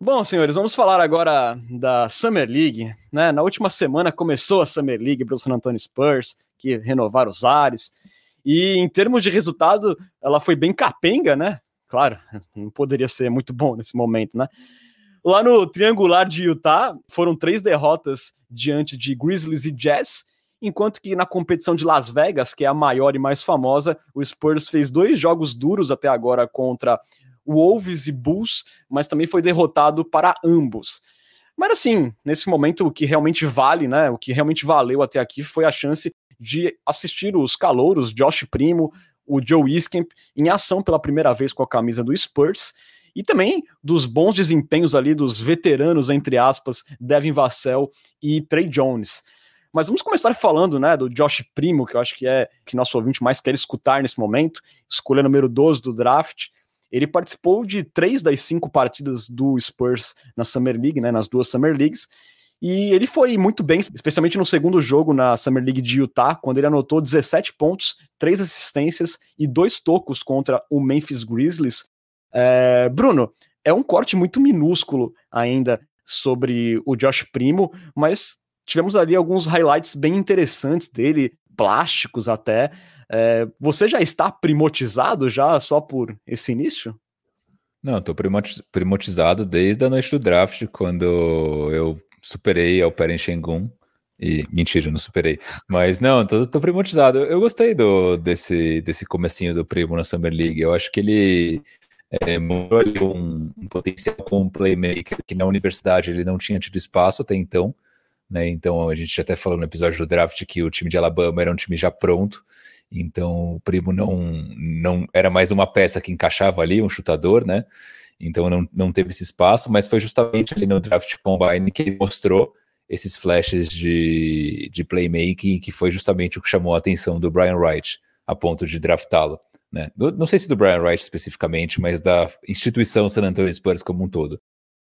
Bom, senhores, vamos falar agora da Summer League. Né? Na última semana começou a Summer League para o San Antonio Spurs, que renovaram os ares. E em termos de resultado, ela foi bem capenga, né? Claro, não poderia ser muito bom nesse momento, né? Lá no triangular de Utah, foram três derrotas diante de Grizzlies e Jazz, enquanto que na competição de Las Vegas, que é a maior e mais famosa, o Spurs fez dois jogos duros até agora contra Wolves e Bulls, mas também foi derrotado para ambos. Mas assim, nesse momento o que realmente vale, né? O que realmente valeu até aqui foi a chance de assistir os calouros, Josh Primo, o Joe Iskemp, em ação pela primeira vez com a camisa do Spurs, e também dos bons desempenhos ali dos veteranos, entre aspas, Devin Vassell e Trey Jones. Mas vamos começar falando, né, do Josh Primo, que eu acho que é que nosso ouvinte mais quer escutar nesse momento, escolha número 12 do draft. Ele participou de três das cinco partidas do Spurs na Summer League, né, nas duas Summer Leagues, e ele foi muito bem, especialmente no segundo jogo na Summer League de Utah, quando ele anotou 17 pontos, 3 assistências e dois tocos contra o Memphis Grizzlies. É, Bruno, é um corte muito minúsculo ainda sobre o Josh Primo, mas tivemos ali alguns highlights bem interessantes dele, plásticos até. É, você já está primotizado já só por esse início? Não, estou primotizado desde a noite do draft, quando eu superei ao Peren Shengun. E mentira, não superei. Mas não, tô, tô primotizado. Eu gostei do, desse, desse comecinho do Primo na Summer League. Eu acho que ele é, mostrou um, um, potencial como playmaker que na universidade ele não tinha tido espaço até então. Né? Então a gente até falou no episódio do draft que o time de Alabama era um time já pronto. Então o Primo não, não era mais uma peça que encaixava ali, um chutador, né? então não, não teve esse espaço, mas foi justamente ali no draft combine que ele mostrou esses flashes de, de playmaking, que foi justamente o que chamou a atenção do Brian Wright, a ponto de draftá-lo. Né? Não sei se do Brian Wright especificamente, mas da instituição San Antonio Spurs como um todo.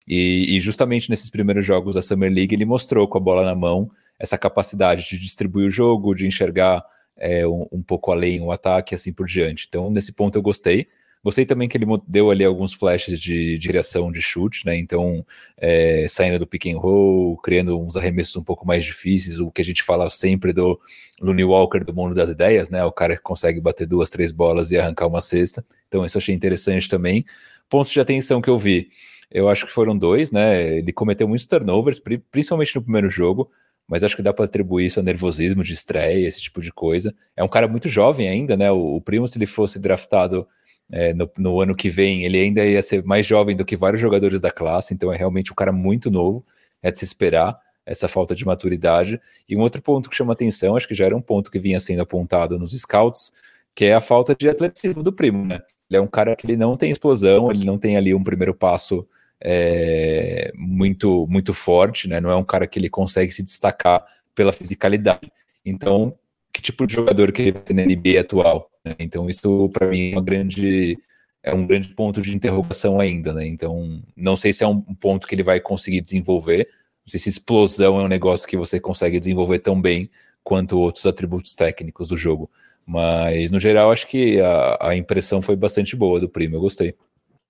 E, e, justamente nesses primeiros jogos da Summer League ele mostrou com a bola na mão essa capacidade de distribuir o jogo, de enxergar é, um, um, pouco além o ataque e assim por diante. Então, nesse ponto eu gostei. Gostei também que ele deu ali alguns flashes de direção de chute, né? Então, é, saindo do pick and roll, criando uns arremessos um pouco mais difíceis, o que a gente fala sempre do Looney Walker do mundo das ideias, né? O cara que consegue bater duas, três bolas e arrancar uma cesta. Então, isso eu achei interessante também. Pontos de atenção que eu vi, eu acho que foram dois, né? Ele cometeu muitos turnovers, principalmente no primeiro jogo mas acho que dá para atribuir isso a nervosismo de estreia, esse tipo de coisa. É um cara muito jovem ainda, né? O, o Primo, se ele fosse draftado é, no, no, ano que vem, ele ainda ia ser mais jovem do que vários jogadores da classe, então é realmente um cara muito novo, é de se esperar essa falta de maturidade. E um outro ponto que chama atenção, acho que já era um ponto que vinha sendo apontado nos scouts, que é a falta de atleticismo do primo, né? Ele é um cara que ele não tem explosão, ele não tem ali um primeiro passo é, muito muito forte, né? Não é um cara que ele consegue se destacar pela fisicalidade. Então, que tipo de jogador que ele vai ser na NBA atual? Né? Então, isso para mim é uma grande é um grande ponto de interrogação ainda, né? Então, não sei se é um ponto que ele vai conseguir desenvolver, não sei se explosão é um negócio que você consegue desenvolver tão bem quanto outros atributos técnicos do jogo. Mas, no geral, acho que a, a impressão foi bastante boa do Primo, eu gostei.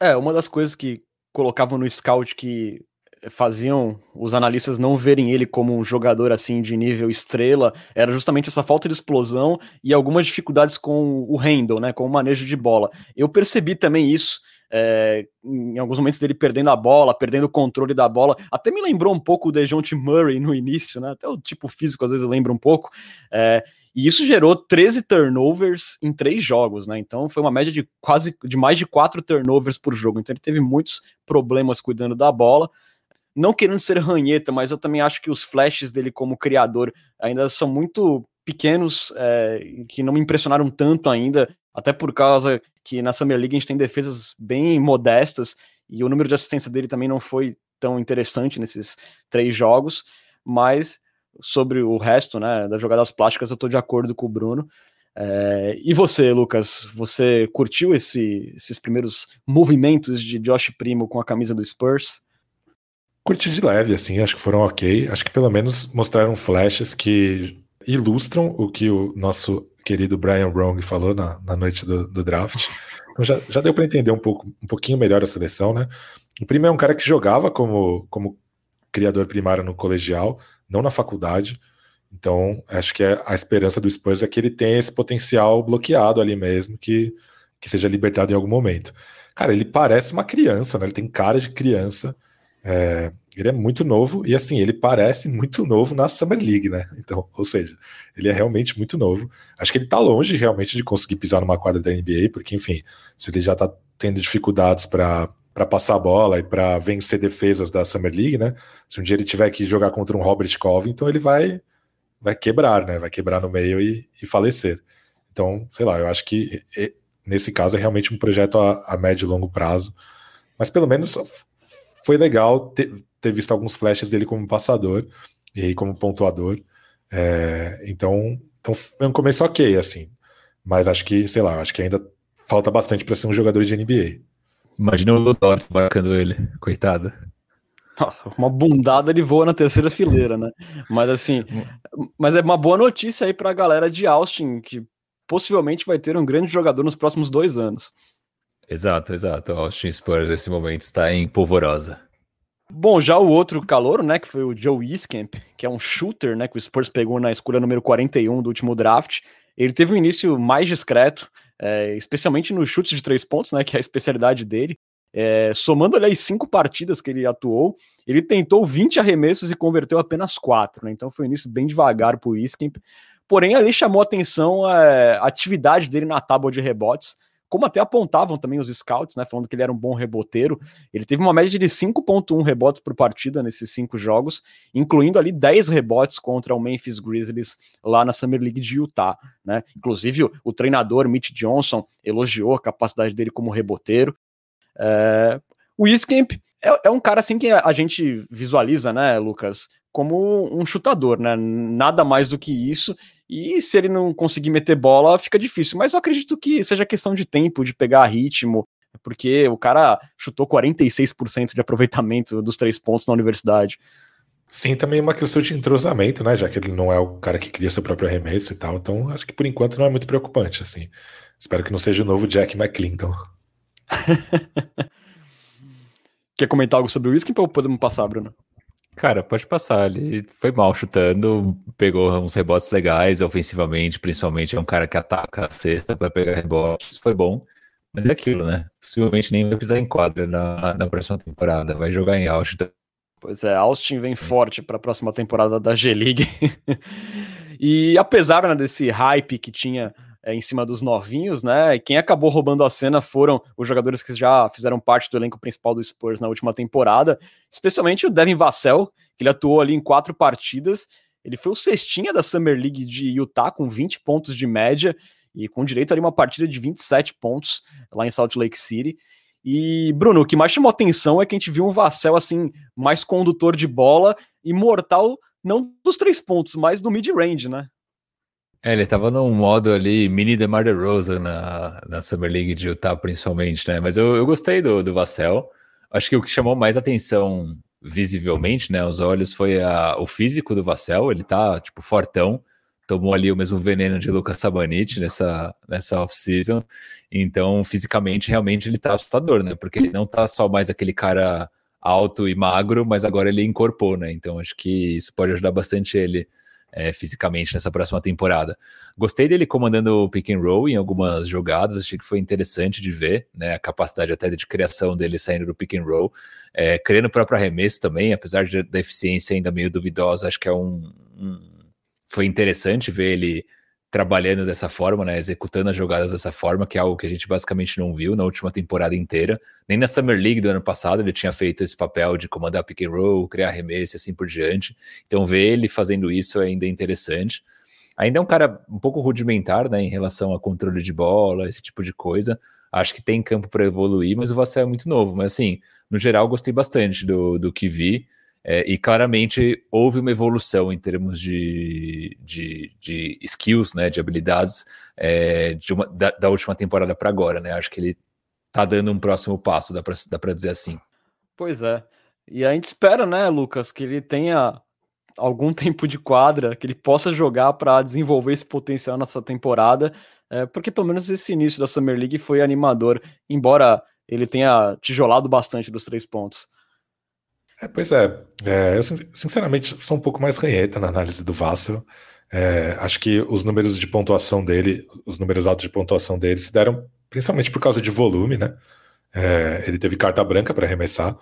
É, uma das coisas que colocavam no scout que faziam os analistas não verem ele como um jogador assim de nível estrela era justamente essa falta de explosão e algumas dificuldades com o handle, né, com o manejo de bola. Eu percebi também isso é, em alguns momentos dele perdendo a bola, perdendo o controle da bola. Até me lembrou um pouco o Dejounte Murray no início, né? Até o tipo físico às vezes lembra um pouco. É, e isso gerou 13 turnovers em três jogos, né? Então foi uma média de quase de mais de quatro turnovers por jogo. Então ele teve muitos problemas cuidando da bola não querendo ser ranheta, mas eu também acho que os flashes dele como criador ainda são muito pequenos, é, que não me impressionaram tanto ainda, até por causa que na Summer League a gente tem defesas bem modestas e o número de assistência dele também não foi tão interessante nesses três jogos, mas sobre o resto, né, das jogadas plásticas, eu tô de acordo com o Bruno. É, e você, Lucas, você curtiu esse, esses primeiros movimentos de Josh Primo com a camisa do Spurs? Curti de leve, assim, acho que foram ok. Acho que pelo menos mostraram flashes que ilustram o que o nosso querido Brian Wrong falou na, na noite do, do draft. Então já, já deu para entender um, pouco, um pouquinho melhor a seleção, né? O primeiro é um cara que jogava como, como criador primário no colegial, não na faculdade. Então, acho que é, a esperança do Spurs é que ele tenha esse potencial bloqueado ali mesmo, que, que seja libertado em algum momento. Cara, ele parece uma criança, né? Ele tem cara de criança. É, ele é muito novo e assim, ele parece muito novo na Summer League, né? Então, ou seja, ele é realmente muito novo. Acho que ele tá longe realmente de conseguir pisar numa quadra da NBA, porque enfim, se ele já tá tendo dificuldades para para passar a bola e para vencer defesas da Summer League, né? Se um dia ele tiver que jogar contra um Robert Covington, ele vai vai quebrar, né? Vai quebrar no meio e, e falecer. Então, sei lá, eu acho que nesse caso é realmente um projeto a, a médio e longo prazo. Mas pelo menos foi legal ter, ter visto alguns flashes dele como passador e como pontuador. É, então, então foi um começo ok, assim. Mas acho que, sei lá, acho que ainda falta bastante para ser um jogador de NBA. Imagina o Ludort marcando ele, coitado. uma bundada ele voa na terceira fileira, né? Mas assim, mas é uma boa notícia aí para a galera de Austin, que possivelmente vai ter um grande jogador nos próximos dois anos. Exato, exato. Austin Spurs nesse momento está em polvorosa. Bom, já o outro calor, né, que foi o Joe Iskamp, que é um shooter, né, que o Spurs pegou na escolha número 41 do último draft. Ele teve um início mais discreto, é, especialmente nos chutes de três pontos, né, que é a especialidade dele. É, somando ali as cinco partidas que ele atuou, ele tentou 20 arremessos e converteu apenas quatro, né, então foi um início bem devagar para o Iskamp. Porém, ali chamou atenção é, a atividade dele na tábua de rebotes como até apontavam também os scouts, né, falando que ele era um bom reboteiro. Ele teve uma média de 5.1 rebotes por partida nesses cinco jogos, incluindo ali 10 rebotes contra o Memphis Grizzlies lá na Summer League de Utah, né? Inclusive o, treinador Mitch Johnson elogiou a capacidade dele como reboteiro. É... O Iskemp é, é um cara assim que a gente visualiza, né, Lucas, como um chutador, né? Nada mais do que isso. E se ele não conseguir meter bola, fica difícil. Mas eu acredito que seja questão de tempo, de pegar ritmo, porque o cara chutou 46% de aproveitamento dos três pontos na universidade. Sim, também uma questão de entrosamento, né? Já que ele não é o cara que cria seu próprio arremesso e tal. Então, acho que por enquanto não é muito preocupante, assim. Espero que não seja o novo Jack McClinton. Quer comentar algo sobre o Whisky ou podemos passar, Bruno? Cara, pode passar. Ele foi mal chutando, pegou uns rebotes legais ofensivamente, principalmente. É um cara que ataca a cesta para pegar rebotes. Foi bom. Mas é aquilo, né? Possivelmente nem vai pisar em quadra na, na próxima temporada. Vai jogar em Austin. Pois é, Austin vem forte para a próxima temporada da G-League. e apesar né, desse hype que tinha é, em cima dos novinhos, né? Quem acabou roubando a cena foram os jogadores que já fizeram parte do elenco principal do Spurs na última temporada, especialmente o Devin Vassell, que ele atuou ali em quatro partidas. Ele foi o cestinha da Summer League de Utah com 20 pontos de média e com direito ali uma partida de 27 pontos lá em Salt Lake City. E, Bruno, o que mais chamou atenção é que a gente viu um Vassell assim, mais condutor de bola e mortal, não dos três pontos, mas do mid-range, né? É, ele tava num modo ali, mini DeMar DeRozan na, na Summer League de Utah, principalmente, né? Mas eu, eu gostei do, do Vassell. Acho que o que chamou mais atenção visivelmente, né, os olhos, foi a, o físico do Vassell. Ele tá, tipo, fortão. Tomou ali o mesmo veneno de Lucas Sabanit nessa, nessa off-season. Então, fisicamente, realmente, ele tá assustador, né? Porque ele não tá só mais aquele cara alto e magro, mas agora ele incorporou, né? Então, acho que isso pode ajudar bastante ele é, fisicamente nessa próxima temporada. Gostei dele comandando o pick and roll em algumas jogadas, achei que foi interessante de ver, né, a capacidade até de criação dele saindo do pick and roll, é, criando o próprio arremesso também, apesar de, da eficiência ainda meio duvidosa, acho que é um, um foi interessante ver ele trabalhando dessa forma, né, executando as jogadas dessa forma, que é algo que a gente basicamente não viu na última temporada inteira. Nem na Summer League do ano passado ele tinha feito esse papel de comandar pick and roll, criar arremesso e assim por diante. Então ver ele fazendo isso ainda é interessante. Ainda é um cara um pouco rudimentar, né, em relação a controle de bola, esse tipo de coisa. Acho que tem campo para evoluir, mas o Vassell é muito novo. Mas assim, no geral, gostei bastante do, do que vi. É, e claramente houve uma evolução em termos de, de, de skills, né, de habilidades é, de uma, da, da, última temporada para agora, né? Acho que ele tá dando um próximo passo, dá para dizer assim. Pois é. E a gente espera, né, Lucas, que ele tenha algum tempo de quadra, que ele possa jogar para desenvolver esse potencial nessa temporada, é, porque pelo menos esse início da Summer League foi animador, embora ele tenha tijolado bastante dos três pontos. É, pois é, é, eu sinceramente sou um pouco mais ranheta na análise do Vassel. É, acho que os números de pontuação dele, os números altos de pontuação dele se deram principalmente por causa de volume, né? É, ele teve carta branca para arremessar.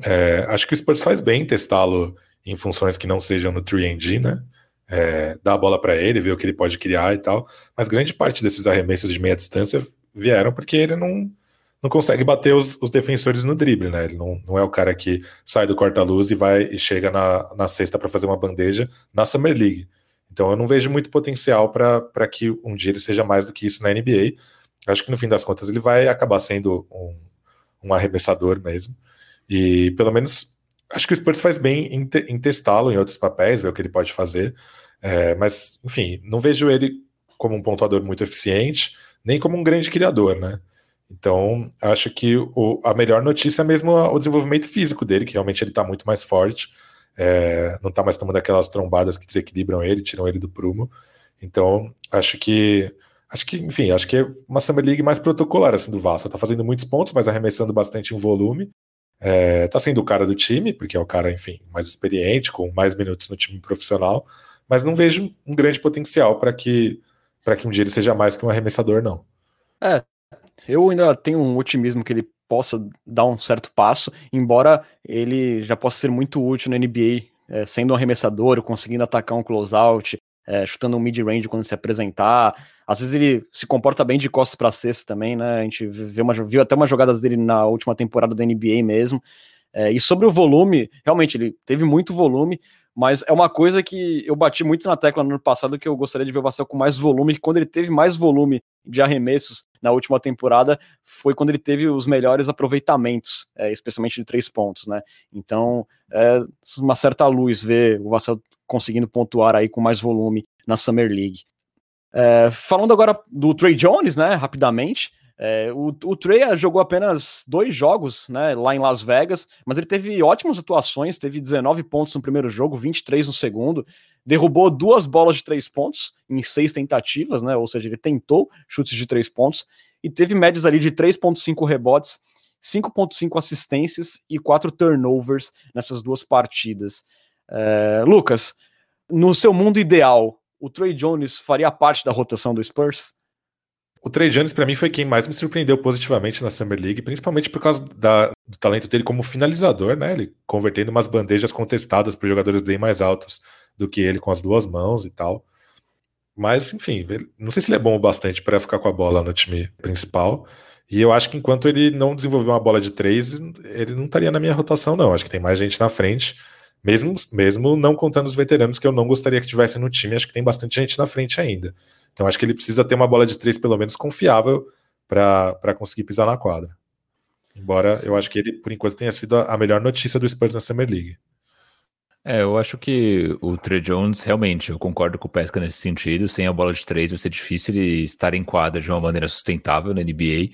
É, acho que o Spurs faz bem testá-lo em funções que não sejam no 3D, né? É, dar a bola para ele, ver o que ele pode criar e tal. Mas grande parte desses arremessos de meia distância vieram porque ele não, não consegue bater os, os defensores no drible, né? Ele não, não é o cara que sai do corta-luz e vai e chega na, na cesta para fazer uma bandeja na Summer League. Então eu não vejo muito potencial para que um dia ele seja mais do que isso na NBA. Acho que no fim das contas ele vai acabar sendo um, um arremessador mesmo. E pelo menos acho que o Spurs faz bem em, te, em testá-lo em outros papéis, ver o que ele pode fazer. É, mas, enfim, não vejo ele como um pontuador muito eficiente, nem como um grande criador, né? Então, acho que o, a melhor notícia é mesmo o desenvolvimento físico dele, que realmente ele está muito mais forte é, não está mais tomando aquelas trombadas que desequilibram ele, tiram ele do prumo. Então, acho que. Acho que, enfim, acho que é uma Summer League mais protocolar assim, do Vasco. Tá fazendo muitos pontos, mas arremessando bastante em volume. É, tá sendo o cara do time, porque é o cara, enfim, mais experiente, com mais minutos no time profissional. Mas não vejo um grande potencial para que, que um dia ele seja mais que um arremessador, não. É, eu ainda tenho um otimismo que ele possa dar um certo passo, embora ele já possa ser muito útil na NBA, é, sendo um arremessador, conseguindo atacar um closeout, é, chutando um mid-range quando se apresentar. Às vezes ele se comporta bem de costas para cesta também, né? A gente viu, uma, viu até umas jogadas dele na última temporada da NBA mesmo. É, e sobre o volume, realmente ele teve muito volume, mas é uma coisa que eu bati muito na tecla no ano passado que eu gostaria de ver o Vassell com mais volume, quando ele teve mais volume de arremessos na última temporada foi quando ele teve os melhores aproveitamentos, é, especialmente de três pontos, né? Então, é uma certa luz ver o Vassell conseguindo pontuar aí com mais volume na Summer League. É, falando agora do Trey Jones, né, rapidamente, é, o, o Trey jogou apenas dois jogos né, lá em Las Vegas, mas ele teve ótimas atuações, teve 19 pontos no primeiro jogo, 23 no segundo, derrubou duas bolas de três pontos em seis tentativas, né? Ou seja, ele tentou chutes de três pontos e teve médias ali de 3,5 rebotes, 5,5 assistências e 4 turnovers nessas duas partidas. É, Lucas, no seu mundo ideal, o Trey Jones faria parte da rotação do Spurs? O Trey Jones, para mim, foi quem mais me surpreendeu positivamente na Summer League, principalmente por causa da, do talento dele como finalizador, né? Ele convertendo umas bandejas contestadas por jogadores bem mais altos do que ele com as duas mãos e tal. Mas, enfim, não sei se ele é bom o bastante para ficar com a bola no time principal. E eu acho que enquanto ele não desenvolver uma bola de três, ele não estaria na minha rotação, não. Acho que tem mais gente na frente, mesmo, mesmo não contando os veteranos que eu não gostaria que tivessem no time. Acho que tem bastante gente na frente ainda. Então acho que ele precisa ter uma bola de três, pelo menos, confiável para conseguir pisar na quadra. Embora Sim. eu acho que ele, por enquanto, tenha sido a melhor notícia do Spurs na Summer League. É, eu acho que o Trey Jones, realmente, eu concordo com o Pesca nesse sentido. Sem a bola de três vai ser difícil ele estar em quadra de uma maneira sustentável na NBA.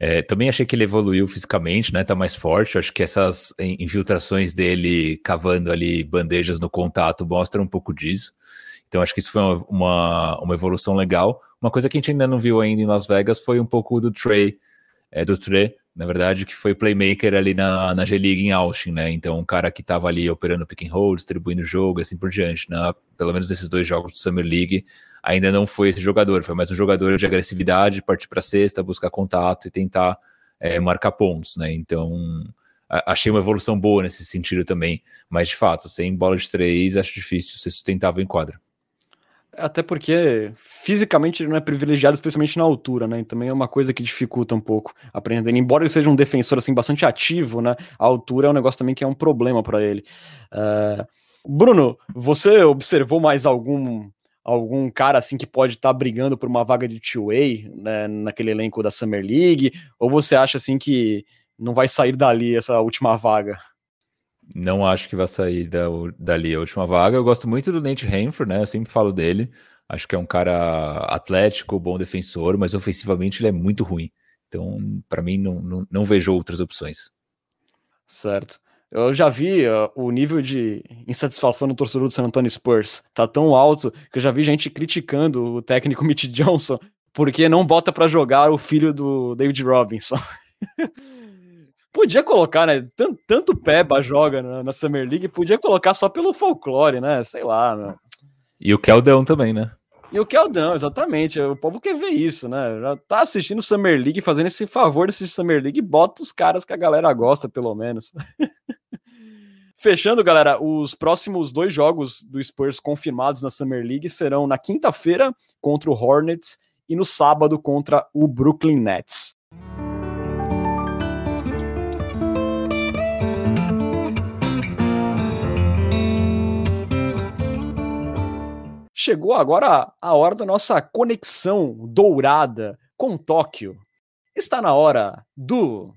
É, também achei que ele evoluiu fisicamente, né? Tá mais forte. Acho que essas infiltrações dele cavando ali bandejas no contato mostram um pouco disso. Então acho que isso foi uma, uma, evolução legal. Uma coisa que a gente ainda não viu ainda em Las Vegas foi um pouco do Trey, é, do Trey, na verdade, que foi playmaker ali na, na G-League em Austin, né? Então, um cara que estava ali operando pick and roll, distribuindo jogo assim por diante, né? Pelo menos nesses dois jogos de Summer League, ainda não foi esse jogador, foi mais um jogador de agressividade, partir para cesta, buscar contato e tentar é, marcar pontos, né? Então, achei uma evolução boa nesse sentido também, mas de fato, sem bola de três, acho difícil ser sustentável em quadra. Até porque fisicamente ele não é privilegiado, especialmente na altura, né? E também é uma coisa que dificulta um pouco aprendendo. Embora ele seja um defensor assim bastante ativo, né? A altura é um negócio também que é um problema para ele. Uh... Bruno, você observou mais algum algum cara assim que pode estar tá brigando por uma vaga de two-way né, naquele elenco da Summer League? Ou você acha assim que não vai sair dali essa última vaga? Não acho que vai sair da, dali a última vaga. Eu gosto muito do Nate Hanford, né? Eu sempre falo dele. Acho que é um cara atlético, bom defensor, mas ofensivamente ele é muito ruim. Então, para mim, não, não, não, vejo outras opções. Certo. Eu já vi uh, o nível de insatisfação do torcedor do San Antonio Spurs. Tá tão alto que eu já vi gente criticando o técnico Mitch Johnson porque não bota para jogar o filho do David Robinson. Podia colocar, né? Tanto, tanto Peba joga na, na, Summer League, podia colocar só pelo folclore, né? Sei lá, meu. E o Keldão também, né? E o Keldão, exatamente. O povo quer ver isso, né? Já tá assistindo Summer League, fazendo esse favor desse Summer League, bota os caras que a galera gosta, pelo menos. Fechando, galera, os próximos dois jogos do Spurs confirmados na Summer League serão na quinta-feira contra o Hornets e no sábado contra o Brooklyn Nets. Chegou agora a hora da nossa conexão dourada com Tóquio. Está na hora do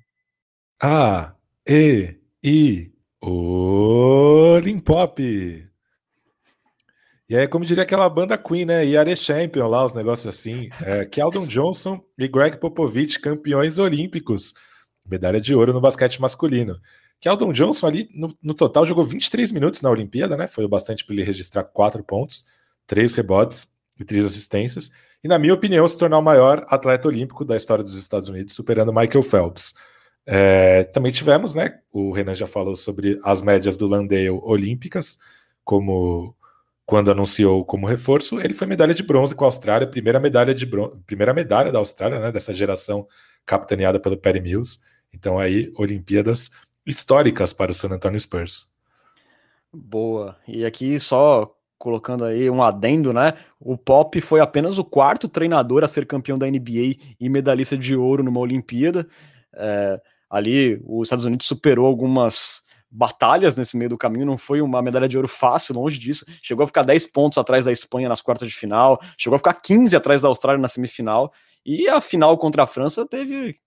A E I Olimpop. E aí, como diria aquela banda Queen, né? Yare Champion lá, os negócios assim. É, Keldon Johnson e Greg Popovich, campeões olímpicos. Medalha de ouro no basquete masculino. Keldon Johnson ali, no, no total, jogou 23 minutos na Olimpíada, né? Foi o bastante para ele registrar quatro pontos, três rebotes e três assistências. E, na minha opinião, se tornar o maior atleta olímpico da história dos Estados Unidos, superando Michael Phelps. É, também tivemos, né? O Renan já falou sobre as médias do Landale olímpicas, como quando anunciou como reforço, ele foi medalha de bronze com a Austrália, primeira medalha de bronze, primeira medalha da Austrália, né? Dessa geração capitaneada pelo Perry Mills. Então aí, Olimpíadas históricas para o San Antonio Spurs. Boa. E aqui só colocando aí um adendo, né? O Pop foi apenas o quarto treinador a ser campeão da NBA e medalhista de ouro numa Olimpíada. É, ali os Estados Unidos superou algumas batalhas nesse meio do caminho, não foi uma medalha de ouro fácil, longe disso. Chegou a ficar 10 pontos atrás da Espanha nas quartas de final, chegou a ficar 15 atrás da Austrália na semifinal, e a final contra a França teve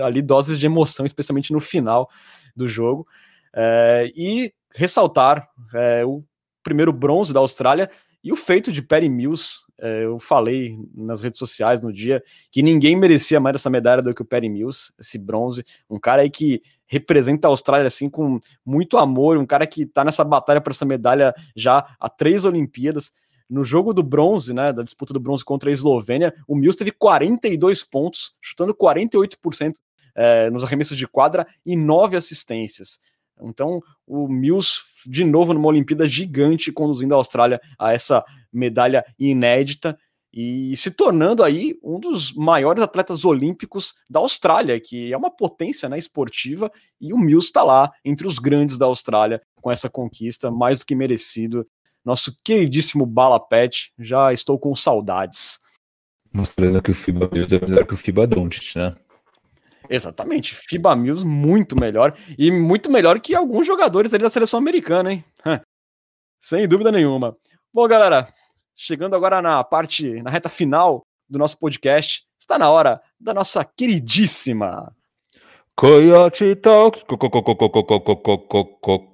ali doses de emoção, especialmente no final do jogo. É, e ressaltar é, o primeiro bronze da Austrália e o feito de Perry Mills, é, eu falei nas redes sociais no dia que ninguém merecia mais essa medalha do que o Perry Mills, esse bronze, um cara aí que representa a Austrália assim com muito amor, um cara que tá nessa batalha para essa medalha já há três Olimpíadas. No jogo do bronze, né, da disputa do bronze contra a Eslovênia, o Mills teve 42 pontos, chutando 48% é, nos arremessos de quadra e nove assistências. Então, o Mills, de novo, numa Olimpíada gigante, conduzindo a Austrália a essa medalha inédita e se tornando aí um dos maiores atletas olímpicos da Austrália, que é uma potência né, esportiva, e o Mills está lá entre os grandes da Austrália com essa conquista, mais do que merecido. Nosso queridíssimo Bala Pet, já estou com saudades. Mostrando que o FIBA Mills é melhor que o FIBA Doncic, né? Exatamente, FIBA Mills muito melhor e muito melhor que alguns jogadores ali da seleção americana, hein? Sem dúvida nenhuma. Bom, galera, chegando agora na parte, na reta final do nosso podcast, está na hora da nossa queridíssima Coyote Talk.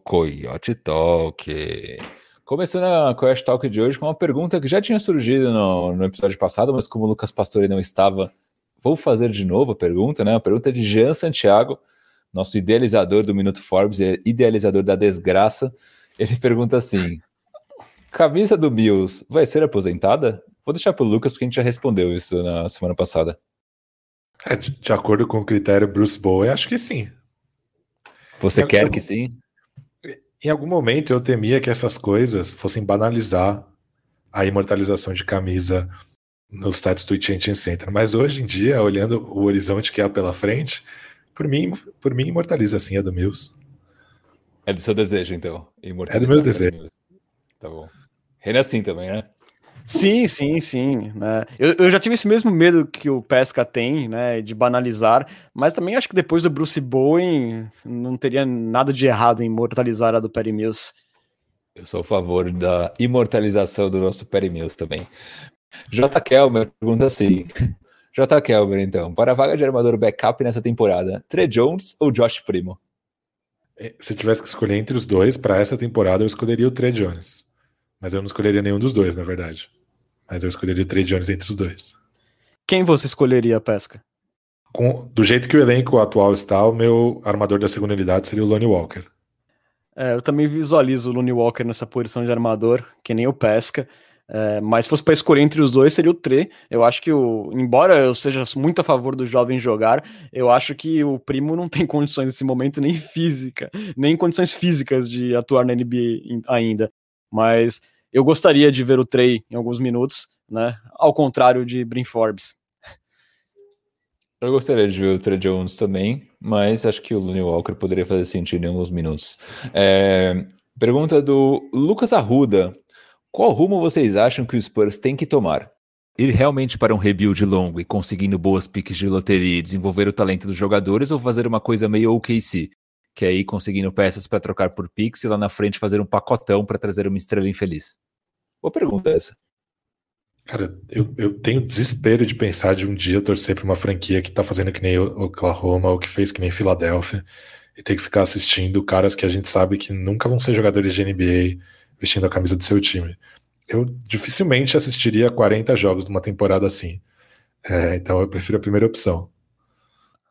Coyote Talk. Começando a Coyote Talk de hoje com uma pergunta que já tinha surgido no, no episódio passado, mas como o Lucas Pastore não estava Vou fazer de novo a pergunta, né? A pergunta é de Jean Santiago, nosso idealizador do Minuto Forbes, idealizador da desgraça. Ele pergunta assim: camisa do Bills vai ser aposentada? Vou deixar para o Lucas, porque a gente já respondeu isso na semana passada. É, de, de, acordo com o critério Bruce Bowen, acho que sim. Você em quer algum, que sim? Em algum momento eu temia que essas coisas fossem banalizar a imortalização de camisa no status do Change Center. Mas hoje em dia, olhando o horizonte que há pela frente, por mim, por mim imortaliza assim a do Mills. É do seu desejo, então. É do meu desejo. Tá bom. Renan assim também, né? Sim, sim, sim. Né? Eu, eu já tive esse mesmo medo que o Pesca tem, né, de banalizar, mas também acho que depois do Bruce Bowen não teria nada de errado em imortalizar a do Perry Mills. Eu sou a favor da imortalização do nosso Perry Mills também. J. Kelmer pergunta assim: J. Kelmer, então, para a vaga de armador backup nessa temporada, Trey Jones ou Josh Primo? É, se eu tivesse que escolher entre os dois, para essa temporada eu escolheria o Trey Jones. Mas eu não escolheria nenhum dos dois, na verdade. Mas eu escolheria o Trey Jones entre os dois. Quem você escolheria, Pesca? Com, do jeito que o elenco atual está, o meu armador da segunda unidade seria o Lonnie Walker. É, eu também visualizo o Lonnie Walker nessa posição de armador, que nem o Pesca. É, mas se fosse para escolher entre os dois, seria o Tre. Eu acho que, o, embora eu seja muito a favor do jovem jogar, eu acho que o Primo não tem condições nesse momento, nem física, nem condições físicas de atuar na NBA ainda. Mas eu gostaria de ver o Trey em alguns minutos, né? Ao contrário de Brin Forbes. Eu gostaria de ver o Trey Jones também, mas acho que o Looney Walker poderia fazer sentido em alguns minutos. É, pergunta do Lucas Arruda. Qual rumo vocês acham que o Spurs tem que tomar? Ir realmente para um rebuild longo e conseguindo boas piques de loteria e desenvolver o talento dos jogadores ou fazer uma coisa meio OKC, que é conseguindo peças para trocar por piques e lá na frente fazer um pacotão para trazer uma estrela infeliz? Boa pergunta essa. Cara, eu, eu tenho desespero de pensar de um dia torcer para uma franquia que tá fazendo que nem Oklahoma ou que fez que nem Filadélfia e ter que ficar assistindo caras que a gente sabe que nunca vão ser jogadores de NBA vestindo a camisa do seu time. Eu dificilmente assistiria 40 jogos numa temporada assim. É, então eu prefiro a primeira opção.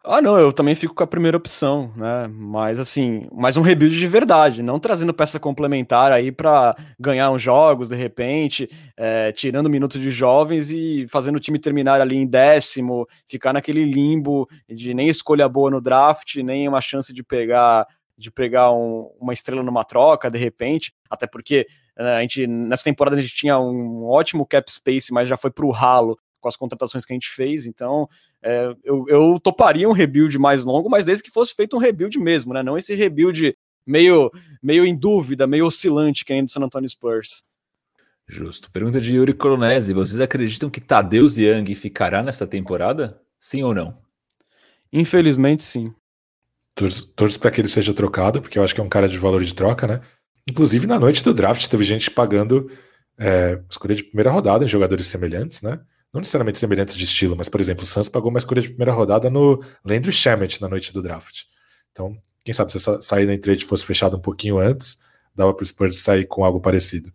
Ah, não, eu também fico com a primeira opção, né? Mas assim, mais um rebuild de verdade, não trazendo peça complementar aí para ganhar uns jogos de repente, é, tirando minutos de jovens e fazendo o time terminar ali em décimo, ficar naquele limbo de nem escolha boa no draft, nem uma chance de pegar de pegar um, uma estrela numa troca, de repente, até porque né, a gente, nessa temporada a gente tinha um ótimo cap space, mas já foi para o ralo com as contratações que a gente fez, então é, eu, eu toparia um rebuild mais longo, mas desde que fosse feito um rebuild mesmo, né, não esse rebuild meio, meio em dúvida, meio oscilante que é do San Antonio Spurs. Justo. Pergunta de Yuri Colonese, vocês acreditam que Tadeusz Young ficará nessa temporada? Sim ou não? Infelizmente, sim. Torço, torço para que ele seja trocado, porque eu acho que é um cara de valor de troca, né? Inclusive, na noite do draft, teve gente pagando é, escolha de primeira rodada em jogadores semelhantes, né? Não necessariamente semelhantes de estilo, mas, por exemplo, o Suns pagou uma escolha de primeira rodada no Landry Shamet na noite do draft. Então, quem sabe se essa saída em trade fosse fechada um pouquinho antes, dava para o Spurs sair com algo parecido.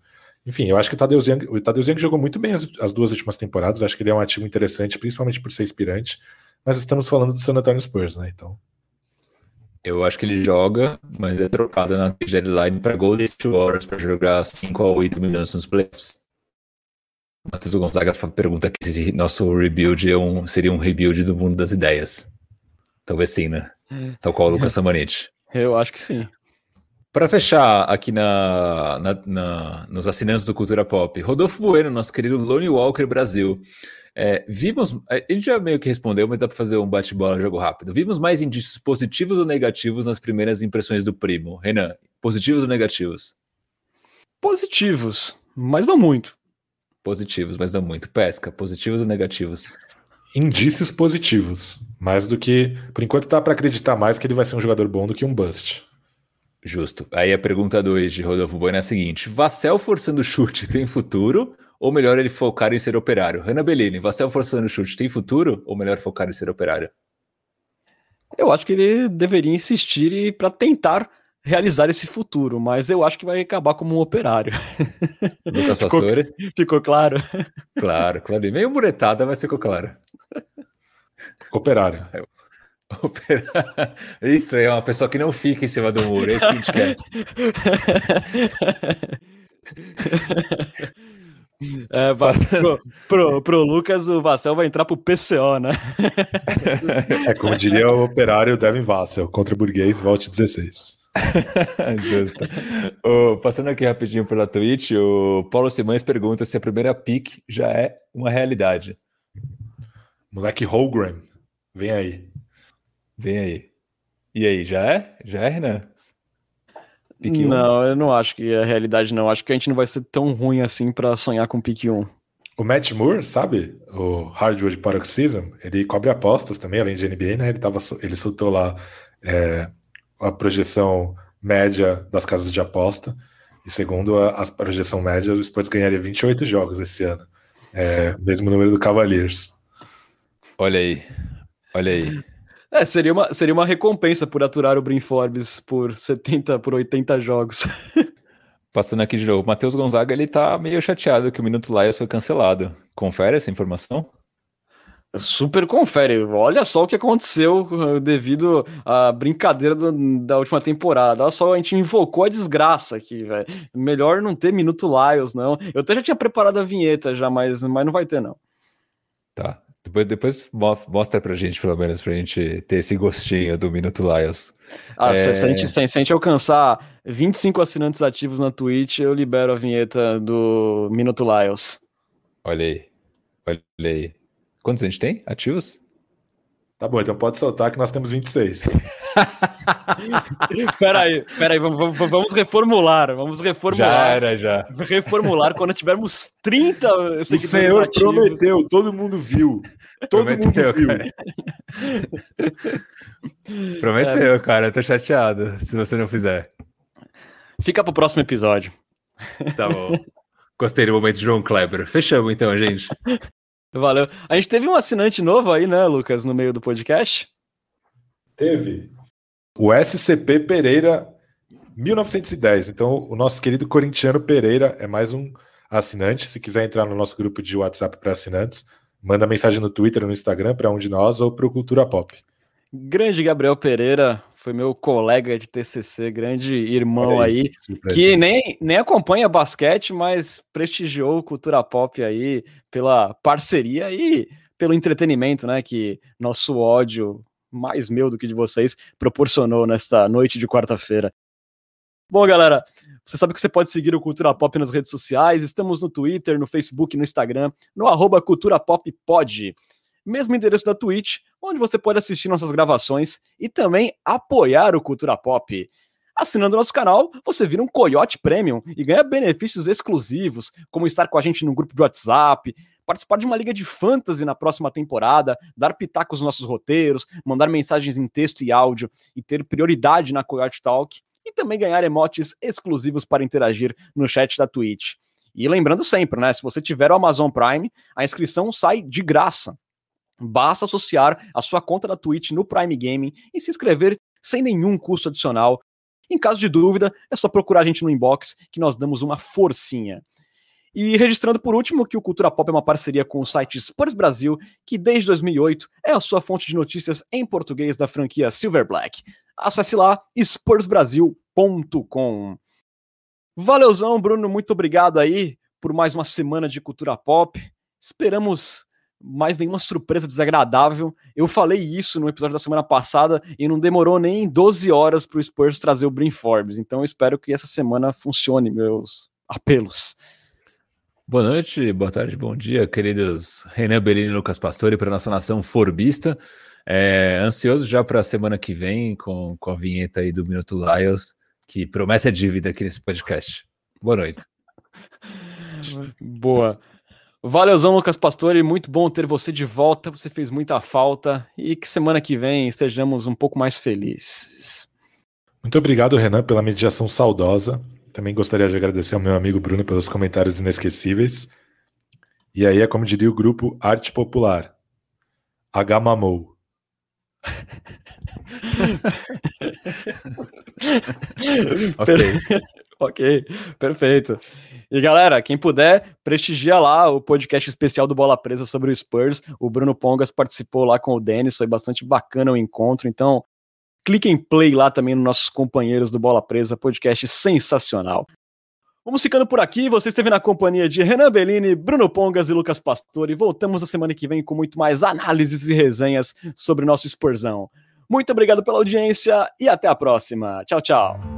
Enfim, eu acho que o Tadeusz Young, o Tadeusz Young jogou muito bem as, as, duas últimas temporadas, acho que ele é um ativo interessante, principalmente por ser inspirante, mas estamos falando do San Antonio Spurs, né? Então, eu acho que ele joga, mas é trocado na deadline para Golden State Warriors para jogar 5 a 8 minutos nos playoffs. Matheus Gonzaga pergunta aqui se nosso rebuild é um, seria um rebuild do mundo das ideias. Talvez sim, né? Tal qual o Lucas Samanete. Eu acho que sim. Para fechar aqui na, na, na, nos assinantes do Cultura Pop, Rodolfo Bueno, nosso querido Lone Walker Brasil. É, vimos, a gente já meio que respondeu, mas dá para fazer um bate-bola, jogo rápido. Vimos mais indícios positivos ou negativos nas primeiras impressões do primo? Renan, positivos ou negativos? Positivos, mas não muito. Positivos, mas não muito. Pesca, positivos ou negativos? Indícios positivos, mais do que, por enquanto dá para acreditar mais que ele vai ser um jogador bom do que um bust. Justo. Aí a pergunta 2 de Rodolfo Bueno é a seguinte: Vassell forçando chute tem futuro ou melhor ele focar em ser operário? Renan Bellini, Vassell forçando chute tem futuro ou melhor focar em ser operário? Eu acho que ele deveria insistir para tentar realizar esse futuro, mas eu acho que vai acabar como um operário. Lucas Pastore? Ficou, ficou claro? Claro, claro. Meio muretada, mas ficou claro. Operário. Operário. Isso é uma pessoa que não fica em cima do muro, é isso que a gente quer. É, pro, pro, pro, Lucas, o Vassel vai entrar pro PCO, né? É como diria o operário Devin Vassel, contra o burguês, volte 16. Justo. Oh, passando aqui rapidinho pela Twitch, o Paulo Simões pergunta se a primeira pick já é uma realidade. Moleque Holgram, vem aí. Vem aí. E aí, já é? Já é, Renan? Pique não, 1. eu não acho que é a realidade, não. Acho que a gente não vai ser tão ruim assim para sonhar com pique 1. O Matt Moore, sabe? O Hardwood Paroxysm, ele cobre apostas também, além de NBA, né? Ele, tava, ele soltou lá é, a projeção média das casas de aposta. E segundo a, a projeção média, o Spurs ganharia 28 jogos esse ano. É, mesmo número do Cavaliers. Olha aí. Olha aí. É, seria uma, seria uma recompensa por aturar o Brin Forbes por 70, por 80 jogos. Passando aqui de novo, o Matheus Gonzaga ele tá meio chateado que o Minuto Lions foi cancelado. Confere essa informação? Super confere. Olha só o que aconteceu uh, devido à brincadeira do, da última temporada. Olha só, a gente invocou a desgraça aqui, velho. Melhor não ter Minuto Lions, não. Eu até já tinha preparado a vinheta já, mas, mas não vai ter, não. Tá. Depois, depois mostra pra gente, pelo menos, pra gente ter esse gostinho do Minuto Lions. Ah, é... se, a gente, se, a gente alcançar 25 assinantes ativos na Twitch, eu libero a vinheta do Minuto Lions. Olha aí. Olha aí. Quantos a gente tem ativos? Tá bom, então pode soltar que nós temos 26. peraí, peraí, vamos, vamos reformular, vamos reformular. Já era, já. Reformular quando tivermos 30 O Senhor ativos. prometeu, todo mundo viu. Todo prometeu, mundo viu. Cara. prometeu, é. cara, eu tô chateado se você não fizer. Fica pro próximo episódio. Tá bom. Gostei do momento de João Kleber. Fechamos então, gente. Valeu. A gente teve um assinante novo aí, né, Lucas, no meio do podcast? Teve. O SCP Pereira 1910. Então, o nosso querido corintiano Pereira é mais um assinante. Se quiser entrar no nosso grupo de WhatsApp para assinantes, manda mensagem no Twitter, no Instagram, para um de nós ou para o Cultura Pop. Grande Gabriel Pereira, foi meu colega de TCC, grande irmão aí, aí que nem, nem acompanha basquete, mas prestigiou cultura pop aí pela parceria e pelo entretenimento, né, que nosso ódio, mais meu do que de vocês, proporcionou nesta noite de quarta-feira. Bom, galera, você sabe que você pode seguir o Cultura Pop nas redes sociais, estamos no Twitter, no Facebook, no Instagram, no arroba Cultura Pop Pod mesmo endereço da Twitch, onde você pode assistir nossas gravações e também apoiar o Cultura Pop. Assinando nosso canal, você vira um Coyote Premium e ganha benefícios exclusivos, como estar com a gente no grupo de WhatsApp, participar de uma liga de fantasy na próxima temporada, dar pitacos nos nossos roteiros, mandar mensagens em texto e áudio e ter prioridade na Coyote Talk e também ganhar emotes exclusivos para interagir no chat da Twitch. E lembrando sempre, né, se você tiver o Amazon Prime, a inscrição sai de graça. Basta associar a sua conta da Twitch no Prime Gaming e se inscrever sem nenhum custo adicional. Em caso de dúvida, é só procurar a gente no inbox que nós damos uma forcinha. E registrando por último que o Cultura Pop é uma parceria com o site Spurs Brasil, que desde 2008 é a sua fonte de notícias em português da franquia Silver Black. Acesse lá spursbrasil.com. Valeuzão, Bruno, muito obrigado aí por mais uma semana de Cultura Pop. Esperamos mais nenhuma surpresa desagradável. Eu falei isso no episódio da semana passada e não demorou nem 12 horas para o Spurs trazer o Brin Forbes. Então espero que essa semana funcione, meus apelos. Boa noite, boa tarde, bom dia, queridos Renan Bellini e Lucas Pastore para nossa nação forbista. É, ansioso já para a semana que vem com, com a vinheta aí do Minuto Lions, que promessa é dívida aqui nesse podcast. Boa noite. Boa. Valeuzão, Lucas Pastore, muito bom ter você de volta, você fez muita falta e que semana que vem estejamos um pouco mais felizes. Muito obrigado, Renan, pela mediação saudosa. Também gostaria de agradecer ao meu amigo Bruno pelos comentários inesquecíveis. E aí é como diria o grupo Arte Popular. H mamou. ok. ok, perfeito. E galera, quem puder, prestigia lá o podcast especial do Bola Presa sobre o Spurs. O Bruno Pongas participou lá com o Denis, foi bastante bacana o encontro. Então, clique em play lá também nos nossos companheiros do Bola Presa, podcast sensacional. Vamos ficando por aqui. Você esteve na companhia de Renan Bellini, Bruno Pongas e Lucas Pastore. Voltamos na semana que vem com muito mais análises e resenhas sobre o nosso Spursão. Muito obrigado pela audiência e até a próxima. Tchau, tchau.